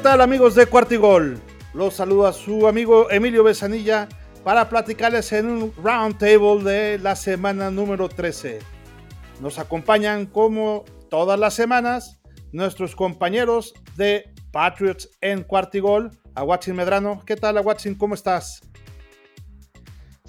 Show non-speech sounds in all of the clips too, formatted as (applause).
¿Qué tal amigos de Cuartigol? Los saluda su amigo Emilio Besanilla para platicarles en un round table de la semana número 13. Nos acompañan como todas las semanas nuestros compañeros de Patriots en Cuartigol, Aguatzin Medrano. ¿Qué tal Aguatzin? ¿Cómo estás?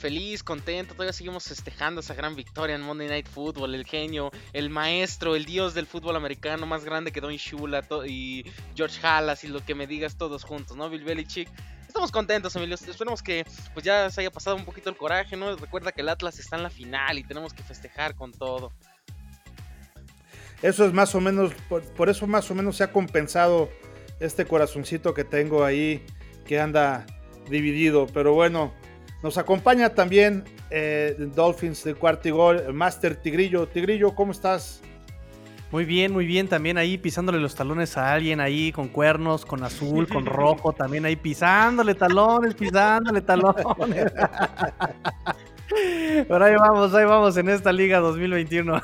Feliz, contento, todavía seguimos festejando esa gran victoria en Monday Night Football, el genio, el maestro, el dios del fútbol americano más grande que Don Shula y George Halas y lo que me digas todos juntos, ¿no? Bill Belichick. Estamos contentos, Emilio. Esperemos que pues ya se haya pasado un poquito el coraje, ¿no? Recuerda que el Atlas está en la final y tenemos que festejar con todo. Eso es más o menos, por, por eso más o menos se ha compensado este corazoncito que tengo ahí que anda dividido. Pero bueno, nos acompaña también eh, Dolphins de Cuartigol, Master Tigrillo. Tigrillo, ¿cómo estás? Muy bien, muy bien. También ahí pisándole los talones a alguien ahí con cuernos, con azul, con rojo. También ahí pisándole talones, pisándole talones. (laughs) Pero ahí vamos, ahí vamos en esta liga 2021.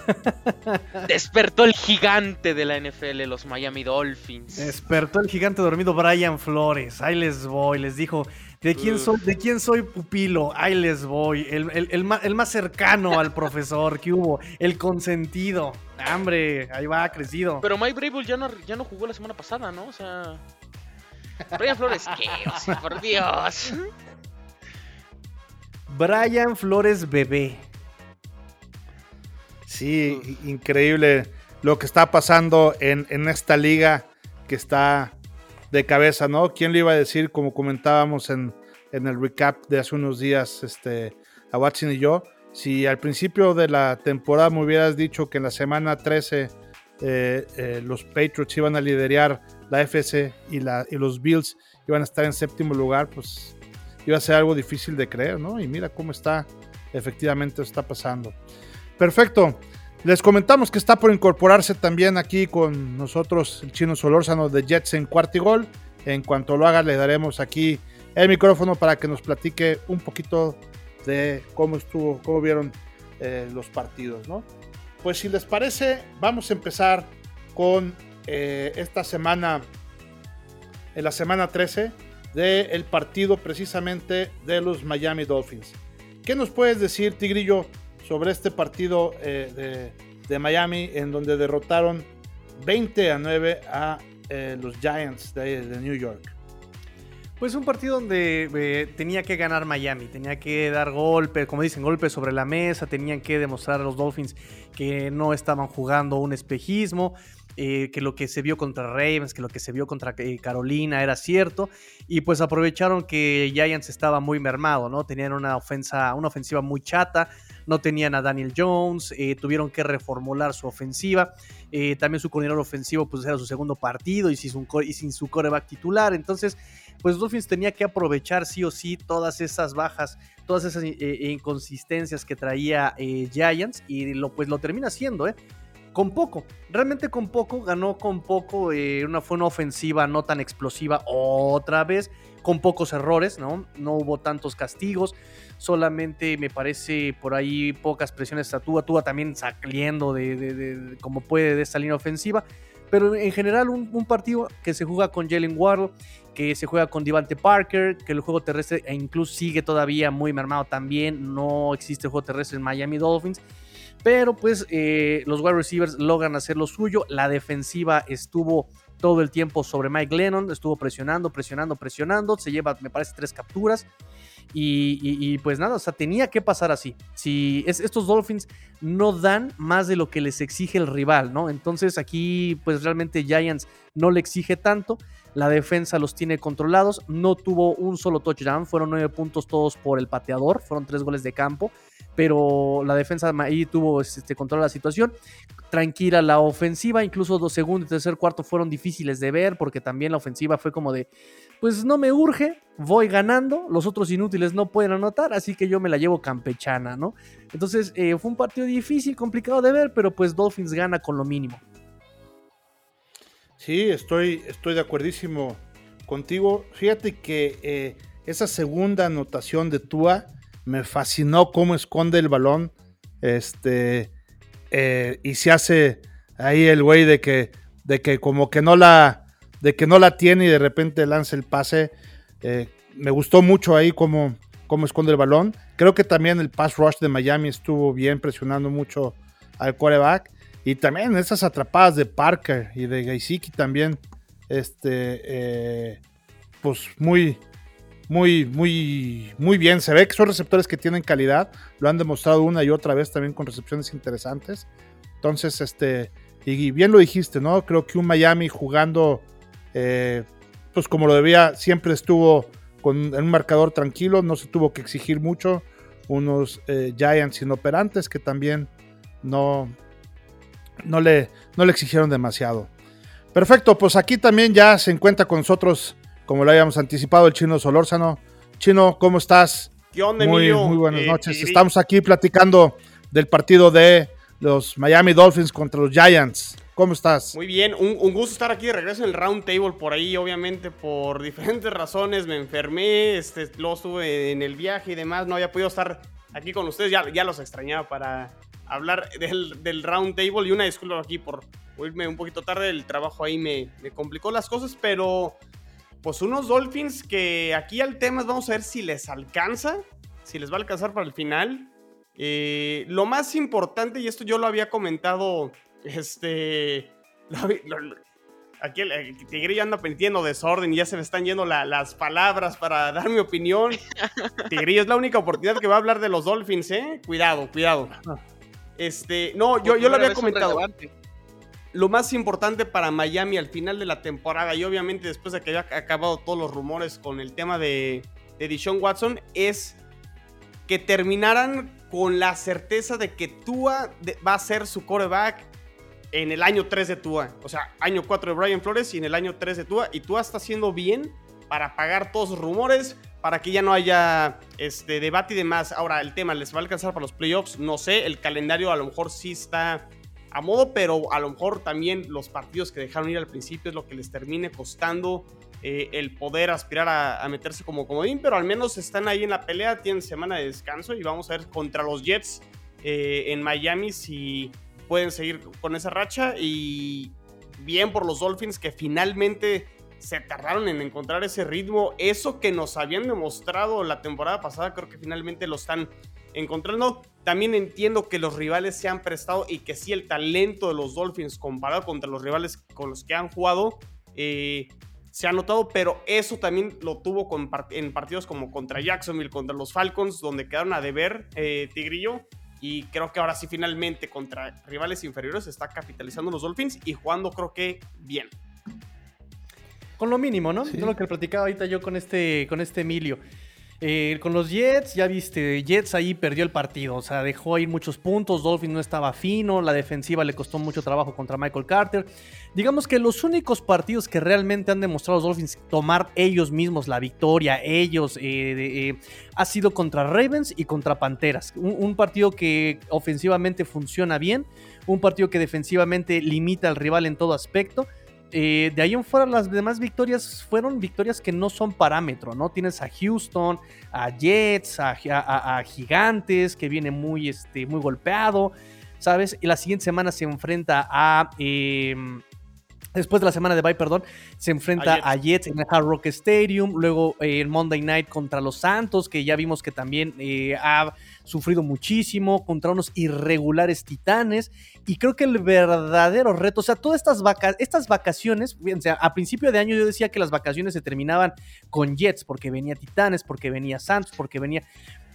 Despertó el gigante de la NFL, los Miami Dolphins. Despertó el gigante dormido Brian Flores. Ahí les voy, les dijo, ¿De quién, soy, ¿De quién soy pupilo? Ahí les voy. El, más, cercano al profesor que hubo. El consentido. Hambre, ahí va, crecido. Pero Mike Brable ya no, ya no jugó la semana pasada, ¿no? O sea. Brian Flores, ¿qué? O sea, por Dios. Brian Flores bebé. Sí, increíble lo que está pasando en, en esta liga que está de cabeza, ¿no? ¿Quién le iba a decir, como comentábamos en, el recap de hace unos días, este, a Watson y yo, si al principio de la temporada me hubieras dicho que en la semana 13 eh, eh, los Patriots iban a liderar la FC y, la, y los Bills iban a estar en séptimo lugar, pues iba a ser algo difícil de creer, ¿no? Y mira cómo está, efectivamente está pasando. Perfecto. Les comentamos que está por incorporarse también aquí con nosotros el chino Solórzano de Jets en Cuartigol. En cuanto lo haga, le daremos aquí el micrófono para que nos platique un poquito de cómo estuvo, cómo vieron eh, los partidos, ¿no? Pues si les parece, vamos a empezar con eh, esta semana, en la semana 13, del partido precisamente de los Miami Dolphins. ¿Qué nos puedes decir, Tigrillo, sobre este partido eh, de, Miami en donde derrotaron 20 a 9 a eh, los Giants de, New York. Pues un partido donde eh, tenía que ganar Miami, tenía que dar golpe, como dicen, golpes sobre la mesa, tenían que demostrar a los Dolphins que no estaban jugando un espejismo, que lo que se vio contra Ravens, que lo que se vio contra Carolina era cierto, y pues aprovecharon que Giants estaba muy mermado, ¿no? Tenían una ofensa, una ofensiva muy chata, no tenían a Daniel Jones, eh, tuvieron que reformular su ofensiva, eh, también su coordinador ofensivo pues era su segundo partido y sin su, y sin su coreback titular, entonces pues Dolphins tenía que aprovechar sí o sí todas esas bajas, todas esas eh, inconsistencias que traía Giants y lo, pues lo termina haciendo, ¿eh? Con poco, realmente con poco, ganó con poco, una, fue una ofensiva no tan explosiva otra vez, con pocos errores, ¿no? No hubo tantos castigos, solamente me parece por ahí pocas presiones a Tua, Tua también saliendo de, como puede de esta línea ofensiva, pero en general un, partido que se juega con Jalen Ward, que se juega con Devante Parker, que el juego terrestre e incluso sigue todavía muy mermado también, no existe juego terrestre en Miami Dolphins, pero pues eh, los wide receivers logran hacer lo suyo, la defensiva estuvo todo el tiempo sobre Mike Lennon, estuvo presionando, presionando, presionando, se lleva, me parece, tres capturas. Y, pues nada, o sea, tenía que pasar así. Si estos Dolphins no dan más de lo que les exige el rival, ¿no? Entonces aquí, pues realmente Giants no le exige tanto. La defensa los tiene controlados. No tuvo un solo touchdown. Fueron nueve puntos todos por el pateador. Fueron tres goles de campo. Pero la defensa ahí tuvo este, control de la situación tranquila la ofensiva, incluso dos segundos y tercer cuarto fueron difíciles de ver porque también la ofensiva fue como de, pues no me urge, voy ganando, los otros inútiles no pueden anotar, así que yo me la llevo campechana, ¿no? Entonces eh, fue un partido difícil, complicado de ver, pero pues Dolphins gana con lo mínimo. Sí, estoy, estoy de acuerdísimo contigo. Fíjate que eh, esa segunda anotación de Tua me fascinó cómo esconde el balón. Este eh, y se hace ahí el güey de que, de que como que no la, de que no la tiene y de repente lanza el pase. Eh, me gustó mucho ahí cómo, cómo esconde el balón. Creo que también el pass rush de Miami estuvo bien presionando mucho al quarterback. Y también esas atrapadas de Parker y de Gaisiki también, este, eh, pues muy, muy, muy, muy bien. Se ve que son receptores que tienen calidad. Lo han demostrado una y otra vez también con recepciones interesantes. Entonces, este, y bien lo dijiste, ¿no? Creo que un Miami jugando, eh, pues como lo debía, siempre estuvo con un marcador tranquilo, no se tuvo que exigir mucho. Unos eh, Giants inoperantes que también no, no, le, no le exigieron demasiado. Perfecto, pues aquí también ya se encuentra con nosotros, como lo habíamos anticipado, el chino Solórzano. Chino, ¿cómo estás? ¿Qué onda, muy, muy buenas eh, noches. Estamos aquí platicando del partido de los Miami Dolphins contra los Giants. ¿Cómo estás? Muy bien, un, gusto estar aquí de regreso en el Round Table por ahí, obviamente por (laughs) diferentes razones me enfermé, este, luego estuve en el viaje y demás, no había podido estar aquí con ustedes, ya, ya los extrañaba para hablar del, del Round Table y una disculpa aquí por irme un poquito tarde, el trabajo ahí me, me complicó las cosas, pero pues unos Dolphins que aquí al tema vamos a ver si les alcanza, si les va a alcanzar para el final. Eh, lo más importante, y esto yo lo había comentado, este... (laughs) aquí el, Tigre ya anda pendiendo desorden y ya se me están yendo las palabras para dar mi opinión. (laughs) Tigrillo es la única oportunidad que va a hablar de los Dolphins, ¿eh? Cuidado, cuidado. Este, no, yo, yo lo había comentado. Lo más importante para Miami al final de la temporada y obviamente después de que haya acabado todos los rumores con el tema de, de Deshaun Watson es que terminaran con la certeza de que Tua va a ser su coreback en el año 3 de Tua. O sea, año 4 de Brian Flores y en el año 3 de Tua. Y Tua está haciendo bien para pagar todos los rumores, para que ya no haya este, debate y demás. Ahora, el tema, ¿les va a alcanzar para los playoffs? No sé, el calendario a lo mejor sí está a modo, pero a lo mejor también los partidos que dejaron ir al principio es lo que les termine costando eh, el poder aspirar a, meterse como comodín, pero al menos están ahí en la pelea, tienen semana de descanso y vamos a ver contra los Jets eh, en Miami si pueden seguir con esa racha y bien por los Dolphins que finalmente se tardaron en encontrar ese ritmo, eso que nos habían demostrado la temporada pasada, creo que finalmente lo están encontrando. También entiendo que los rivales se han prestado y que sí el talento de los Dolphins comparado contra los rivales con los que han jugado eh, se ha notado, pero eso también lo tuvo en partidos como contra Jacksonville, contra los Falcons, donde quedaron a deber eh, Tigrillo. Y creo que ahora sí, finalmente, contra rivales inferiores, está capitalizando los Dolphins y jugando, creo que bien. Con lo mínimo, ¿no? Es lo que platicaba ahorita yo con este, con este Emilio. Eh, con los Jets, ya viste, Jets ahí perdió el partido, o sea, dejó ir muchos puntos, Dolphins no estaba fino, la defensiva le costó mucho trabajo contra Michael Carter. Digamos que los únicos partidos que realmente han demostrado los Dolphins tomar ellos mismos la victoria, ellos, eh, eh, ha sido contra Ravens y contra Panteras. Un, partido que ofensivamente funciona bien, un partido que defensivamente limita al rival en todo aspecto. Eh, de ahí en fuera, las demás victorias fueron victorias que no son parámetro, ¿no? Tienes a Houston, a Jets, a, Gigantes, que viene muy, este, muy golpeado, ¿sabes? Y la siguiente semana se enfrenta a. Em, después de la semana de bye, perdón, se enfrenta a Jets, en el Hard Rock Stadium. Luego eh, el Monday Night contra los Santos, que ya vimos que también eh, ha sufrido muchísimo contra unos irregulares titanes. Y creo que el verdadero reto, o sea, todas estas, estas vacaciones, o sea, a principio de año yo decía que las vacaciones se terminaban con Jets, porque venía Titanes, porque venía Santos, porque venía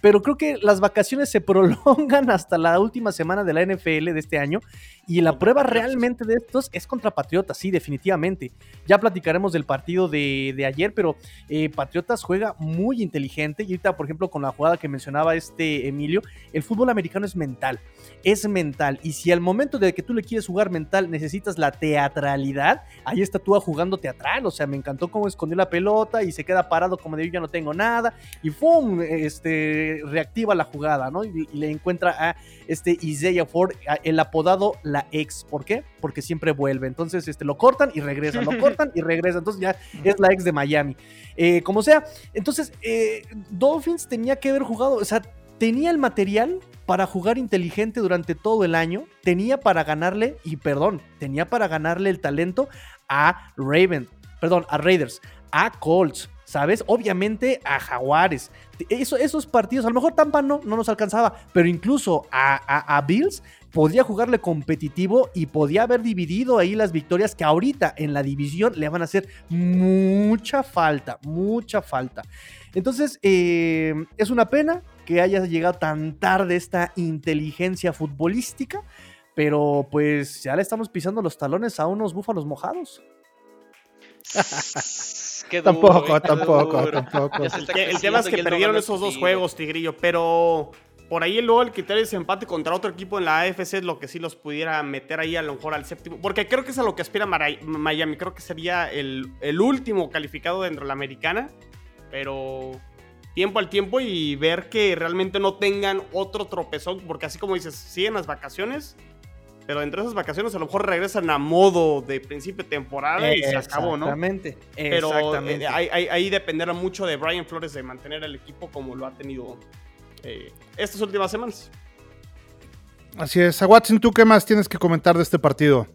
pero creo que las vacaciones se (laughs) prolongan hasta la última semana de la NFL de este año y la prueba realmente de estos es contra Patriotas, sí, definitivamente. Ya platicaremos del partido de, ayer, pero eh, Patriotas juega muy inteligente y ahorita, por ejemplo, con la jugada que mencionaba este Emilio, el fútbol americano es mental, es mental y si al momento de que tú le quieres jugar mental necesitas la teatralidad, ahí está tú jugando teatral, o sea, me encantó cómo escondió la pelota y se queda parado como de yo ya no tengo nada y ¡pum! Este reactiva la jugada, ¿no? Y, le encuentra a este Isaiah Ford, el apodado la ex. ¿Por qué? Porque siempre vuelve. Entonces, este, lo cortan y regresan, lo (laughs) cortan y regresan. Entonces ya es la ex de Miami. Eh, como sea, entonces eh, Dolphins tenía que haber jugado, o sea, tenía el material para jugar inteligente durante todo el año, tenía para ganarle, y perdón, tenía para ganarle el talento a Raven perdón, a Raiders, a Colts, ¿sabes? Obviamente a Jaguares. Eso, esos partidos, a lo mejor Tampa no, no nos alcanzaba, pero incluso a, a, Bills podía jugarle competitivo y podía haber dividido ahí las victorias que ahorita en la división le van a hacer mucha falta, mucha falta. Entonces, eh, es una pena que haya llegado tan tarde esta inteligencia futbolística, pero pues ya le estamos pisando los talones a unos búfalos mojados. (laughs) tampoco, tampoco, tampoco. El, tema es que perdieron esos dos juegos, Tigrillo, pero por ahí luego el criterio ese empate contra otro equipo en la AFC es lo que sí los pudiera meter ahí a lo mejor al séptimo. Porque creo que es a lo que aspira Miami. Creo que sería el, el último calificado dentro de la americana. Pero tiempo al tiempo y ver que realmente no tengan otro tropezón. Porque así como dices, siguen las vacaciones pero entre esas vacaciones a lo mejor regresan a modo de principio de temporada y se acabó, ¿no? Exactamente. Pero eh, ahí, dependerá mucho de Brian Flores de mantener el equipo como lo ha tenido eh, estas últimas semanas. Así es. A Watson, ¿tú qué más tienes que comentar de este partido?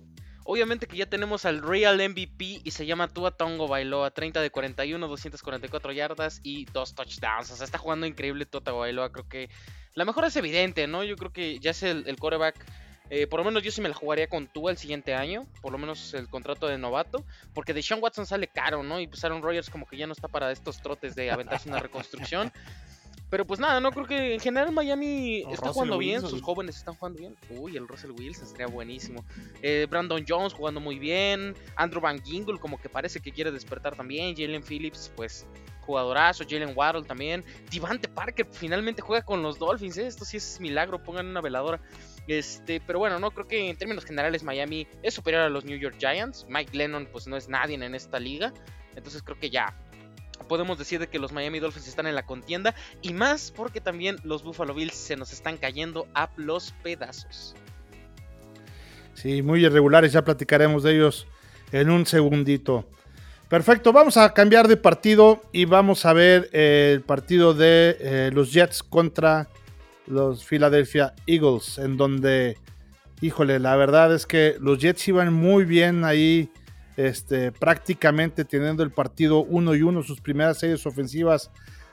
Obviamente que ya tenemos al Real MVP y se llama Tua Tongo Bailoa, 30 de 41, 244 yardas y dos touchdowns. O sea, está jugando increíble Tua Bailoa. Creo que la mejor es evidente, ¿no? Yo creo que ya es el, el quarterback eh, por lo menos yo sí me la jugaría con Tua el siguiente año, por lo menos el contrato de novato, porque de Sean Watson sale caro, ¿no? Y pues Aaron Rodgers como que ya no está para estos trotes de aventarse una reconstrucción. (laughs) Pero pues nada, no creo que en general Miami está jugando bien, sus jóvenes están jugando bien. Uy, el Russell Wilson estaría buenísimo. Eh, Brandon Jones jugando muy bien. Andrew Van Gingle como que parece que quiere despertar también. Jalen Phillips, pues jugadorazo. Jalen Waddle también. Divante Parker finalmente juega con los Dolphins. ¿eh? Esto sí es milagro, pongan una veladora. Este, pero bueno, no creo que en términos generales Miami es superior a los New York Giants. Mike Lennon pues no es nadie en esta liga. Entonces creo que ya podemos decir de que los Miami Dolphins están en la contienda y más porque también los Buffalo Bills se nos están cayendo a los pedazos. Sí, muy irregulares, ya platicaremos de ellos en un segundito. Perfecto, vamos a cambiar de partido y vamos a ver el partido de eh, los Jets contra los Philadelphia Eagles, en donde, híjole, la verdad es que los Jets iban muy bien ahí, este, prácticamente teniendo el partido uno y uno, sus primeras series ofensivas,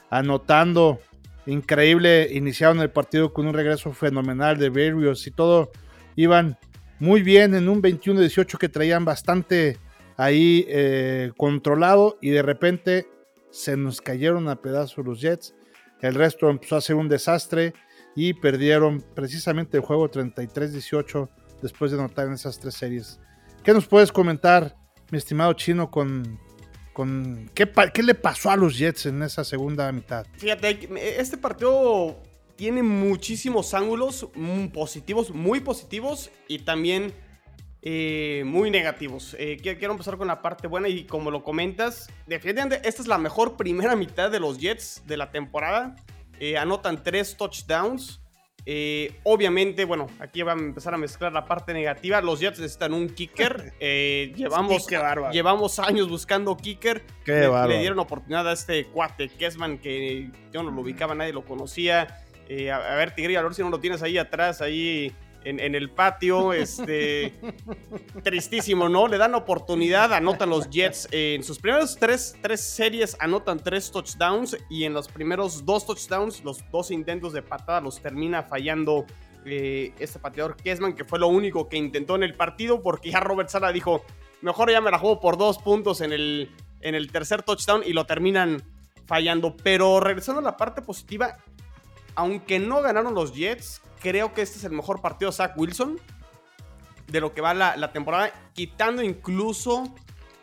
anotando, increíble, iniciaron el partido con un regreso fenomenal de Berrios y todo, iban muy bien en un 21-18 que traían bastante ahí eh, controlado y de repente se nos cayeron a pedazos los Jets. El resto empezó a ser un desastre y perdieron precisamente el juego 33-18 después de anotar en esas tres series. ¿Qué nos puedes comentar, mi estimado chino, con, con qué, qué le pasó a los Jets en esa segunda mitad? Fíjate, este partido tiene muchísimos ángulos positivos, muy positivos y también eh, muy negativos. Eh, quiero empezar con la parte buena y como lo comentas, definitivamente esta es la mejor primera mitad de los Jets de la temporada. Eh, anotan tres touchdowns. Eh, obviamente, bueno, aquí va a empezar a mezclar la parte negativa. Los Jets necesitan un kicker. (laughs) Eh, llevamos, llevamos años buscando kicker. le, le, dieron oportunidad a este cuate Kesman que yo no lo ubicaba, nadie lo conocía. a, ver, Tigre, a ver si no lo tienes ahí atrás, ahí en, el patio. Este, tristísimo, ¿no? Le dan oportunidad, anotan los Jets. en sus primeros tres, tres, series anotan tres touchdowns y en los primeros dos touchdowns, los dos intentos de patada los termina fallando eh, este pateador Kesman, que fue lo único que intentó en el partido porque ya Robert Sala dijo, mejor ya me la juego por dos puntos en el, en el tercer touchdown y lo terminan fallando. Pero regresando a la parte positiva, aunque no ganaron los Jets, creo que este es el mejor partido de Zach Wilson de lo que va la, temporada, quitando incluso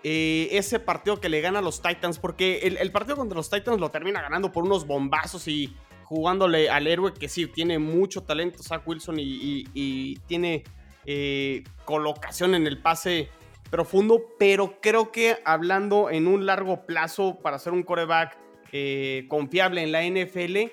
eh, ese partido que le gana a los Titans, porque el, partido contra los Titans lo termina ganando por unos bombazos y jugándole al héroe que sí, tiene mucho talento Zach Wilson y, tiene eh, colocación en el pase profundo, pero creo que hablando en un largo plazo para ser un coreback eh, confiable en la NFL,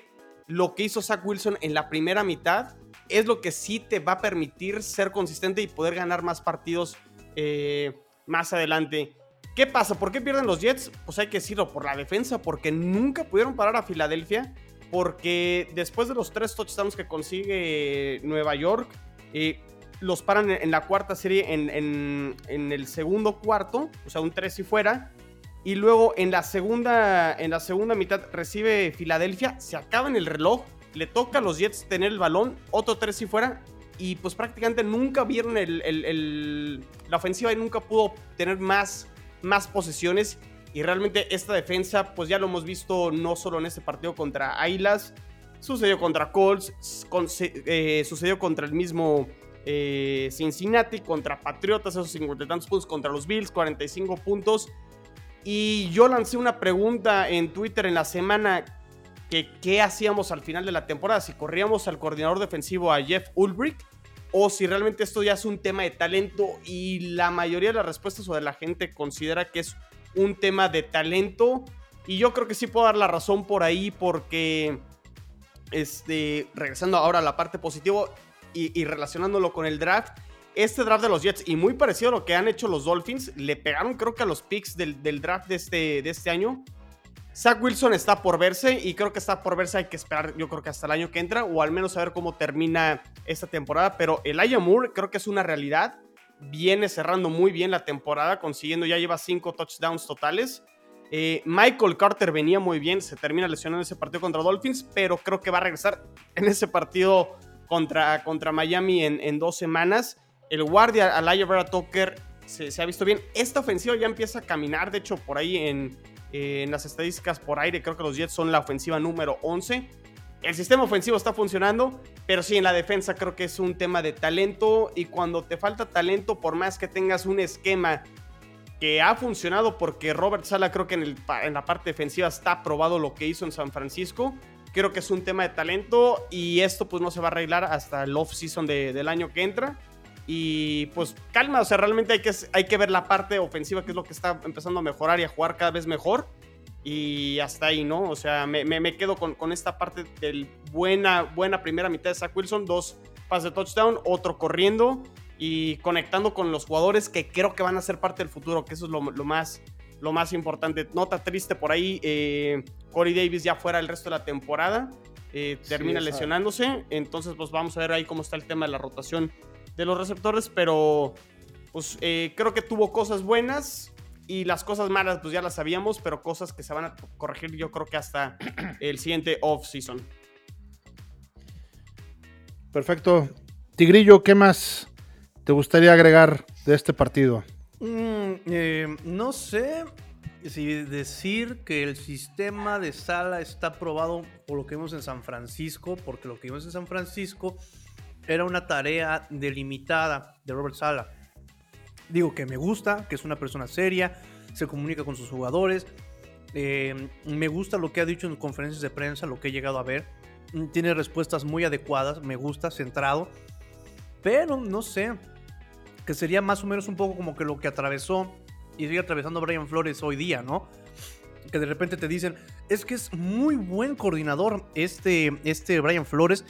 lo que hizo Zach Wilson en la primera mitad es lo que sí te va a permitir ser consistente y poder ganar más partidos eh, más adelante. ¿Qué pasa? ¿Por qué pierden los Jets? Pues hay que decirlo, por la defensa, porque nunca pudieron parar a Filadelfia, porque después de los tres touchdowns que consigue Nueva York, eh, los paran en, la cuarta serie en, en, el segundo cuarto, o sea, un 3 y fuera, Y luego en la segunda, en la segunda mitad recibe Filadelfia, se acaba en el reloj, le toca a los Jets tener el balón, otro tres si fuera, y pues prácticamente nunca vieron el, la ofensiva y nunca pudo tener más, más posesiones. Y realmente esta defensa, pues ya lo hemos visto no solo en este partido contra Ailas, sucedió contra Colts, eh, sucedió contra el mismo eh, Cincinnati, contra Patriotas, esos 50 y tantos puntos, contra los Bills, 45 puntos. Y yo lancé una pregunta en Twitter en la semana que qué hacíamos al final de la temporada, si corríamos al coordinador defensivo a Jeff Ulbrich o si realmente esto ya es un tema de talento y la mayoría de las respuestas o de la gente considera que es un tema de talento. Y yo creo que sí puedo dar la razón por ahí porque este regresando ahora a la parte positiva y, relacionándolo con el draft este draft de los Jets y muy parecido a lo que han hecho los Dolphins le pegaron creo que a los picks del, del draft de este, de este año Zach Wilson está por verse y creo que está por verse. Hay que esperar, yo creo que hasta el año que entra o al menos saber cómo termina esta temporada. Pero Elijah Moore creo que es una realidad. Viene cerrando muy bien la temporada, consiguiendo ya lleva cinco touchdowns totales. Eh, Michael Carter venía muy bien, se termina lesionando ese partido contra Dolphins, pero creo que va a regresar en ese partido contra, contra Miami en, dos semanas. El guardia Elijah Vera Tucker se, ha visto bien. Esta ofensiva ya empieza a caminar, de hecho, por ahí en, las estadísticas por aire, creo que los Jets son la ofensiva número 11. El sistema ofensivo está funcionando, pero sí en la defensa creo que es un tema de talento y cuando te falta talento, por más que tengas un esquema que ha funcionado, porque Robert Sala creo que en, en la parte defensiva está probado lo que hizo en San Francisco, creo que es un tema de talento y esto pues no se va a arreglar hasta el off-season del año que entra. Y pues calma, o sea, realmente hay que, hay que ver la parte ofensiva, que es lo que está empezando a mejorar y a jugar cada vez mejor. Y hasta ahí, ¿no? O sea, me, me, quedo con, con, esta parte del buena, buena primera mitad de Zach Wilson, dos pases de touchdown, otro corriendo y conectando con los jugadores que creo que van a ser parte del futuro, que eso es lo, lo más, lo más importante. Nota triste por ahí, eh, Corey Davis ya fuera el resto de la temporada, eh, termina lesionándose, entonces pues vamos a ver ahí cómo está el tema de la rotación de los receptores, pero pues eh, creo que tuvo cosas buenas y las cosas malas pues ya las sabíamos, pero cosas que se van a corregir yo creo que hasta (clears throat) el siguiente off-season. Perfecto. Tigrillo, ¿qué más te gustaría agregar de este partido? Mm, eh, no sé si decir que el sistema de sala está probado por lo que vimos en San Francisco, porque lo que vimos en San Francisco era una tarea delimitada de Robert Sala. Digo que me gusta, que es una persona seria, se comunica con sus jugadores. Eh, me gusta lo que ha dicho en conferencias de prensa, lo que he llegado a ver. Tiene respuestas muy adecuadas, me gusta, centrado. Pero no sé, que sería más o menos un poco como que lo que atravesó y sigue atravesando Brian Flores hoy día, ¿no? Que de repente te dicen, es que es muy buen coordinador este, este Brian Flores,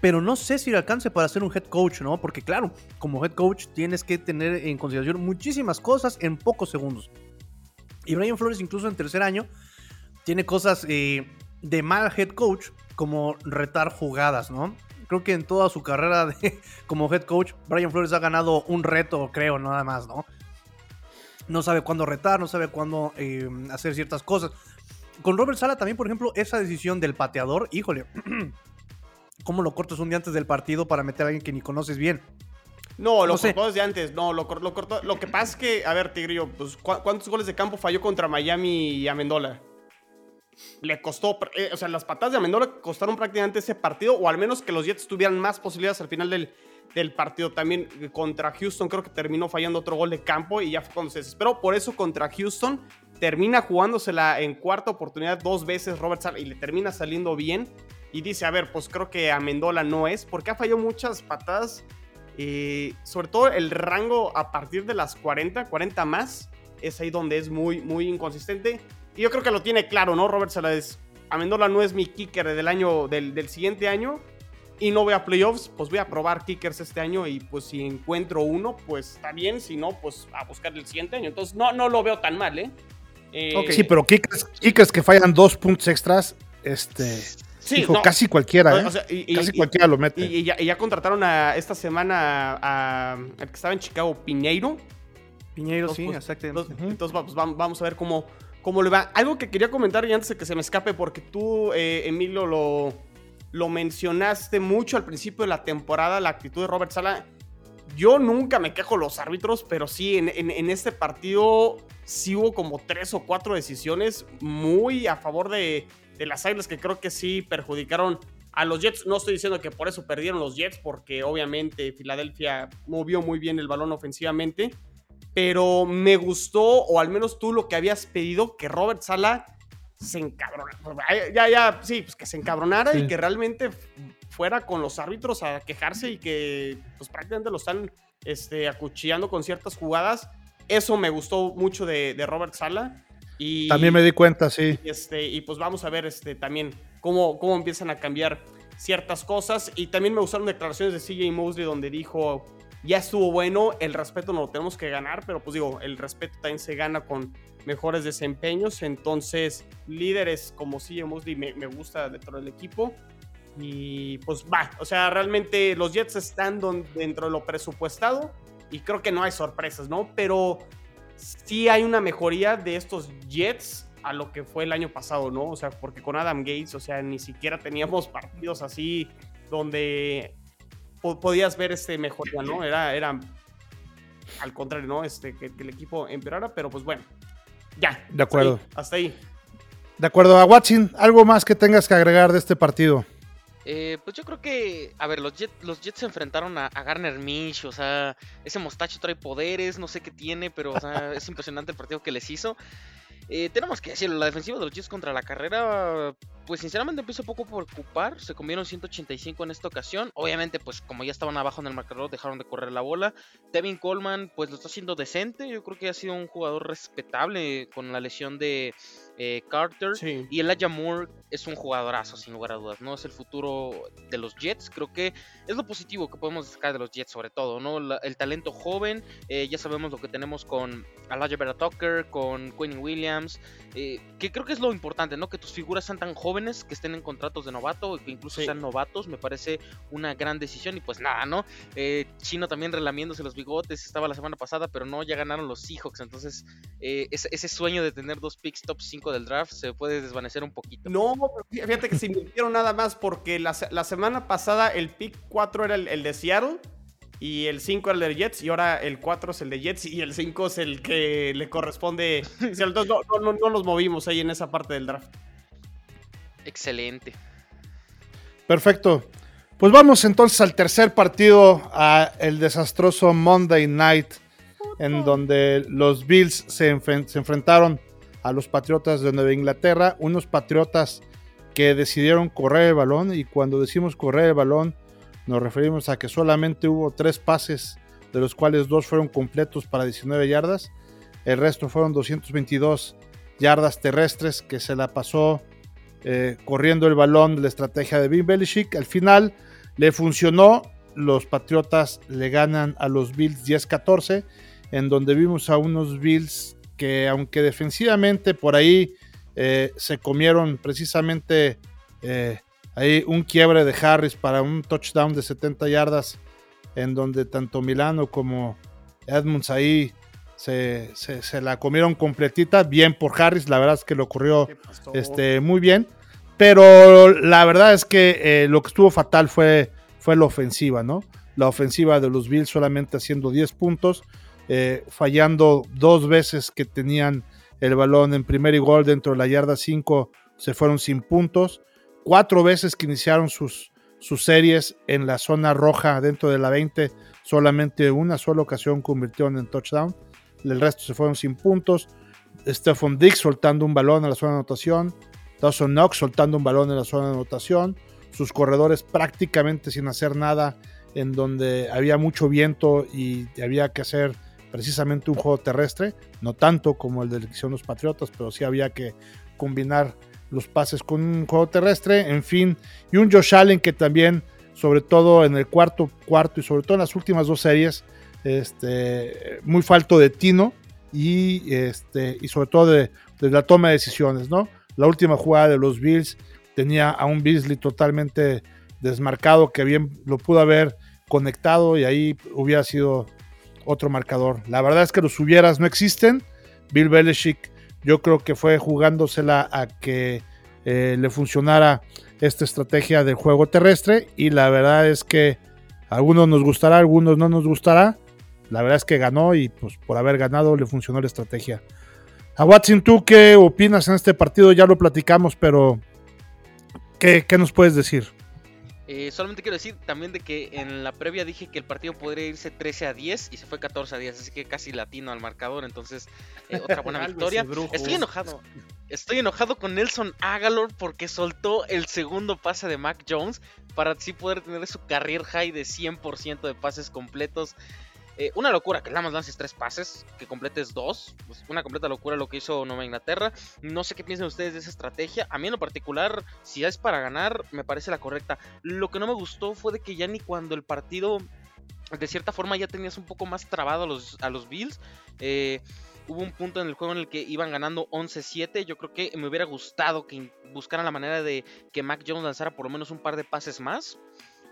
pero no sé si le alcance para ser un head coach, ¿no? Porque claro, como head coach tienes que tener en consideración muchísimas cosas en pocos segundos. Y Brian Flores incluso en tercer año tiene cosas eh, de mal head coach como retar jugadas, ¿no? Creo que en toda su carrera (laughs) como head coach, Brian Flores ha ganado un reto, creo, nada más, ¿no? No sabe cuándo retar, no sabe cuándo eh, hacer ciertas cosas. Con Robert Sala también, por ejemplo, esa decisión del pateador, híjole, (clears throat) ¿Cómo lo cortas un día antes del partido para meter a alguien que ni conoces bien? No, lo cortó desde antes. No, lo, lo, cortó. Lo que pasa es que, a ver, Tigrillo, pues, ¿cuántos goles de campo falló contra Miami y Amendola? Le costó, eh, o sea, las patadas de Amendola costaron prácticamente ese partido, o al menos que los Jets tuvieran más posibilidades al final del, del partido. También eh, contra Houston creo que terminó fallando otro gol de campo y ya fue cuando se desesperó. Por eso contra Houston termina jugándosela en cuarta oportunidad dos veces Robert Sala y le termina saliendo bien y dice, a ver, pues creo que Amendola no es, porque ha fallado muchas patadas, eh, sobre todo el rango a partir de las 40, 40 más, es ahí donde es muy, muy inconsistente. Y yo creo que lo tiene claro, ¿no? Robert Salas, Amendola no es mi kicker del año, del, del siguiente año, y no voy a playoffs, pues voy a probar kickers este año y pues si encuentro uno, pues está bien, si no, pues a buscar el siguiente año. Entonces no, no lo veo tan mal, ¿eh? eh sí, pero kickers, kickers que fallan dos puntos extras, este casi cualquiera, ¿eh? casi cualquiera lo mete. Y, ya, contrataron a, esta semana a, el que estaba en Chicago, Piñeiro. Piñeiro, Entonces, sí, pues, exactamente. Entonces, entonces, va- pues, vam- vamos a ver cómo, cómo le va. Algo que quería comentar y antes de que se me escape, porque tú, eh, Emilio, lo, lo mencionaste mucho al principio de la temporada, la actitud de Robert Sala. Yo nunca me quejo de los árbitros, pero sí, en, en- en este partido sí hubo como tres o cuatro decisiones muy a favor de, de las Águilas que creo que sí perjudicaron a los Jets. No estoy diciendo que por eso perdieron los Jets, porque obviamente Filadelfia movió muy bien el balón ofensivamente pero me gustó, o al menos tú lo que habías pedido, que Robert Sala se encabronara. Ya, ya, sí, pues que se encabronara Sí. y que realmente fuera con los árbitros a quejarse y que pues prácticamente lo están este, acuchillando con ciertas jugadas. Eso me gustó mucho de, de Robert Sala. Y, También me di cuenta, sí. y, este, y pues vamos a ver este, también cómo, cómo empiezan a cambiar ciertas cosas. Y también me gustaron declaraciones de CJ Mosley donde dijo, ya estuvo bueno, el respeto no lo tenemos que ganar, pero pues digo, el respeto también se gana con mejores desempeños. Entonces, líderes como CJ Mosley me, me gusta dentro del equipo. Y pues va, o sea, realmente los Jets están don- dentro de lo presupuestado y creo que no hay sorpresas, ¿no? Pero sí hay una mejoría de estos Jets a lo que fue el año pasado, ¿no? O sea, porque con Adam Gates, o sea, ni siquiera teníamos partidos así donde po- podías ver este mejoría, ¿no? Era, era al contrario, ¿no? Este, que, que el equipo empeorara, pero pues bueno, ya. De acuerdo. Hasta ahí. De acuerdo a Watson, ¿algo más que tengas que agregar de este partido? Eh, pues yo creo que, a ver, los, Jet- los Jets se enfrentaron a, a Garner Mish, o sea, ese mostacho trae poderes, no sé qué tiene, pero o sea, (laughs) es impresionante el partido que les hizo. Eh, tenemos que decirlo, la defensiva de los Jets contra la carrera, pues sinceramente empiezo poco por preocupar, se comieron 185 en esta ocasión, obviamente pues como ya estaban abajo en el marcador dejaron de correr la bola, Devin Coleman pues lo está haciendo decente, yo creo que ha sido un jugador respetable con la lesión de eh, Carter. Sí. Y Elijah Moore es un jugadorazo, sin lugar a dudas, ¿no? Es el futuro de los Jets. Creo que es lo positivo que podemos destacar de los Jets, sobre todo, ¿no? La- el talento joven, eh, ya sabemos lo que tenemos con Elijah Vera Tucker, con Quinn Williams, eh, que creo que es lo importante, ¿no? Que tus figuras sean tan jóvenes, que estén en contratos de novato, que incluso Sí. sean novatos, me parece una gran decisión. Y pues nada, ¿no? Eh, Chino también relamiéndose los bigotes, estaba la semana pasada, pero no, ya ganaron los Seahawks, entonces eh, ese, ese sueño de tener dos picks top 5 del draft se puede desvanecer un poquito. No, pero fíjate que se invirtieron nada más porque la, la semana pasada el pick 4 era el, el de Seattle y el 5 era el de Jets y ahora el 4 es el de Jets y el 5 es el que le corresponde. Entonces no, no- no- no los movimos ahí en esa parte del draft. Excelente. Perfecto. Pues vamos entonces al tercer partido, a el desastroso Monday Night, en donde los Bills se, se enfrentaron a los Patriotas de Nueva Inglaterra, unos Patriotas que decidieron correr el balón y cuando decimos correr el balón nos referimos a que solamente hubo tres pases, de los cuales dos fueron completos para 19 yardas, el resto fueron 222 yardas terrestres que se la pasó eh, corriendo el balón de la estrategia de Bill Belichick. Al final le funcionó. Los Patriotas le ganan a los Bills 10-14, en donde vimos a unos Bills que, aunque defensivamente por ahí eh, se comieron precisamente eh, ahí un quiebre de Harris para un touchdown de 70 yardas, en donde tanto Milano como Edmonds ahí se, se- se la comieron completita. Bien por Harris, la verdad es que lo ocurrió ¿Qué pasó? este, muy bien. Pero la verdad es que eh, lo que estuvo fatal fue, fue la ofensiva, ¿no? La ofensiva de los Bills solamente haciendo 10 puntos, eh, fallando dos veces que tenían el balón en primer y gol dentro de la yarda 5, se fueron sin puntos. Cuatro veces que iniciaron sus, sus series en la zona roja dentro de la 20, solamente una sola ocasión convirtieron en touchdown. El resto se fueron sin puntos. Stephon Diggs soltando un balón a la zona de anotación. Dawson Knox soltando un balón en la zona de anotación. Sus corredores prácticamente sin hacer nada, en donde había mucho viento y había que hacer precisamente un juego terrestre. No tanto como el de hicieron los Patriotas, pero sí había que combinar los pases con un juego terrestre. En fin, y un Josh Allen que también, sobre todo en el cuarto cuarto y sobre todo en las últimas dos series, este, muy falto de tino y, este, sobre todo de, de la toma de decisiones, ¿no? La última jugada de los Bills tenía a un Beasley totalmente desmarcado que bien lo pudo haber conectado y ahí hubiera sido otro marcador. La verdad es que los hubieras no existen. Bill Belichick yo creo que fue jugándosela a que eh, le funcionara esta estrategia del juego terrestre y la verdad es que a algunos nos gustará, a algunos no nos gustará. La verdad es que ganó y pues por haber ganado le funcionó la estrategia. A Watson, ¿tú qué opinas en este partido? Ya lo platicamos, pero ¿qué, qué nos puedes decir? Eh, solamente quiero decir también de que en la previa dije que el partido podría irse 13 a 10 y se fue 14 a 10, así que casi latino al marcador, entonces eh, otra buena (laughs) victoria. Estoy enojado. Estoy enojado con Nelson Agalor porque soltó el segundo pase de Mac Jones para así poder tener su career high de 100% de pases completos. Eh, una locura que nada más lances tres pases, que completes dos. Pues una completa locura lo que hizo Nueva Inglaterra. No sé qué piensan ustedes de esa estrategia. A mí en lo particular, si es para ganar, me parece la correcta. Lo que no me gustó fue de que ya ni cuando el partido, de cierta forma, ya tenías un poco más trabado a los, a los Bills. Eh, hubo un punto en el juego en el que iban ganando 11-7. Yo creo que me hubiera gustado que buscaran la manera de que Mac Jones lanzara por lo menos un par de pases más.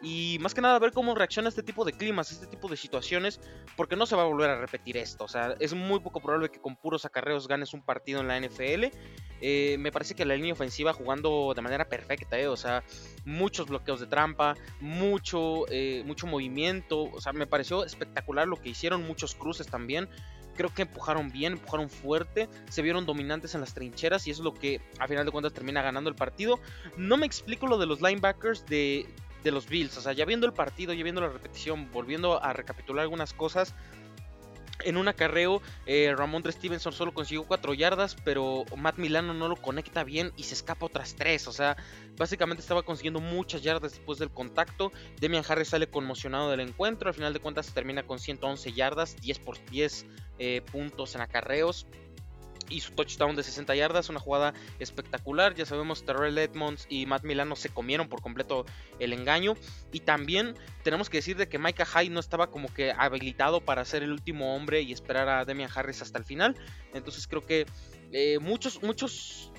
Y más que nada ver cómo reacciona este tipo de climas, este tipo de situaciones, porque no se va a volver a repetir esto. O sea, es muy poco probable que con puros acarreos ganes un partido en la NFL. Eh, me parece que la línea ofensiva jugando de manera perfecta, eh, o sea, muchos bloqueos de trampa, mucho, eh, mucho movimiento. O sea, me pareció espectacular lo que hicieron, muchos cruces también creo que empujaron bien, empujaron fuerte, se vieron dominantes en las trincheras y eso es lo que a final de cuentas termina ganando el partido. No me explico lo de los linebackers de, de los Bills. O sea, ya viendo el partido, ya viendo la repetición, volviendo a recapitular algunas cosas. En un acarreo, eh, Ramón Stevenson solo consiguió 4 yardas, pero Matt Milano no lo conecta bien y se escapa otras 3. O sea, básicamente estaba consiguiendo muchas yardas después del contacto. Demian Harris sale conmocionado del encuentro. Al final de cuentas, se termina con 111 yardas, 10 por 10 eh, puntos en acarreos y su touchdown de 60 yardas, una jugada espectacular. Ya sabemos, Terrell Edmonds y Matt Milano se comieron por completo el engaño. Y también tenemos que decir de que Micah Hyde no estaba como que habilitado para ser el último hombre y esperar a Demian Harris hasta el final. Entonces creo que eh, muchos, muchos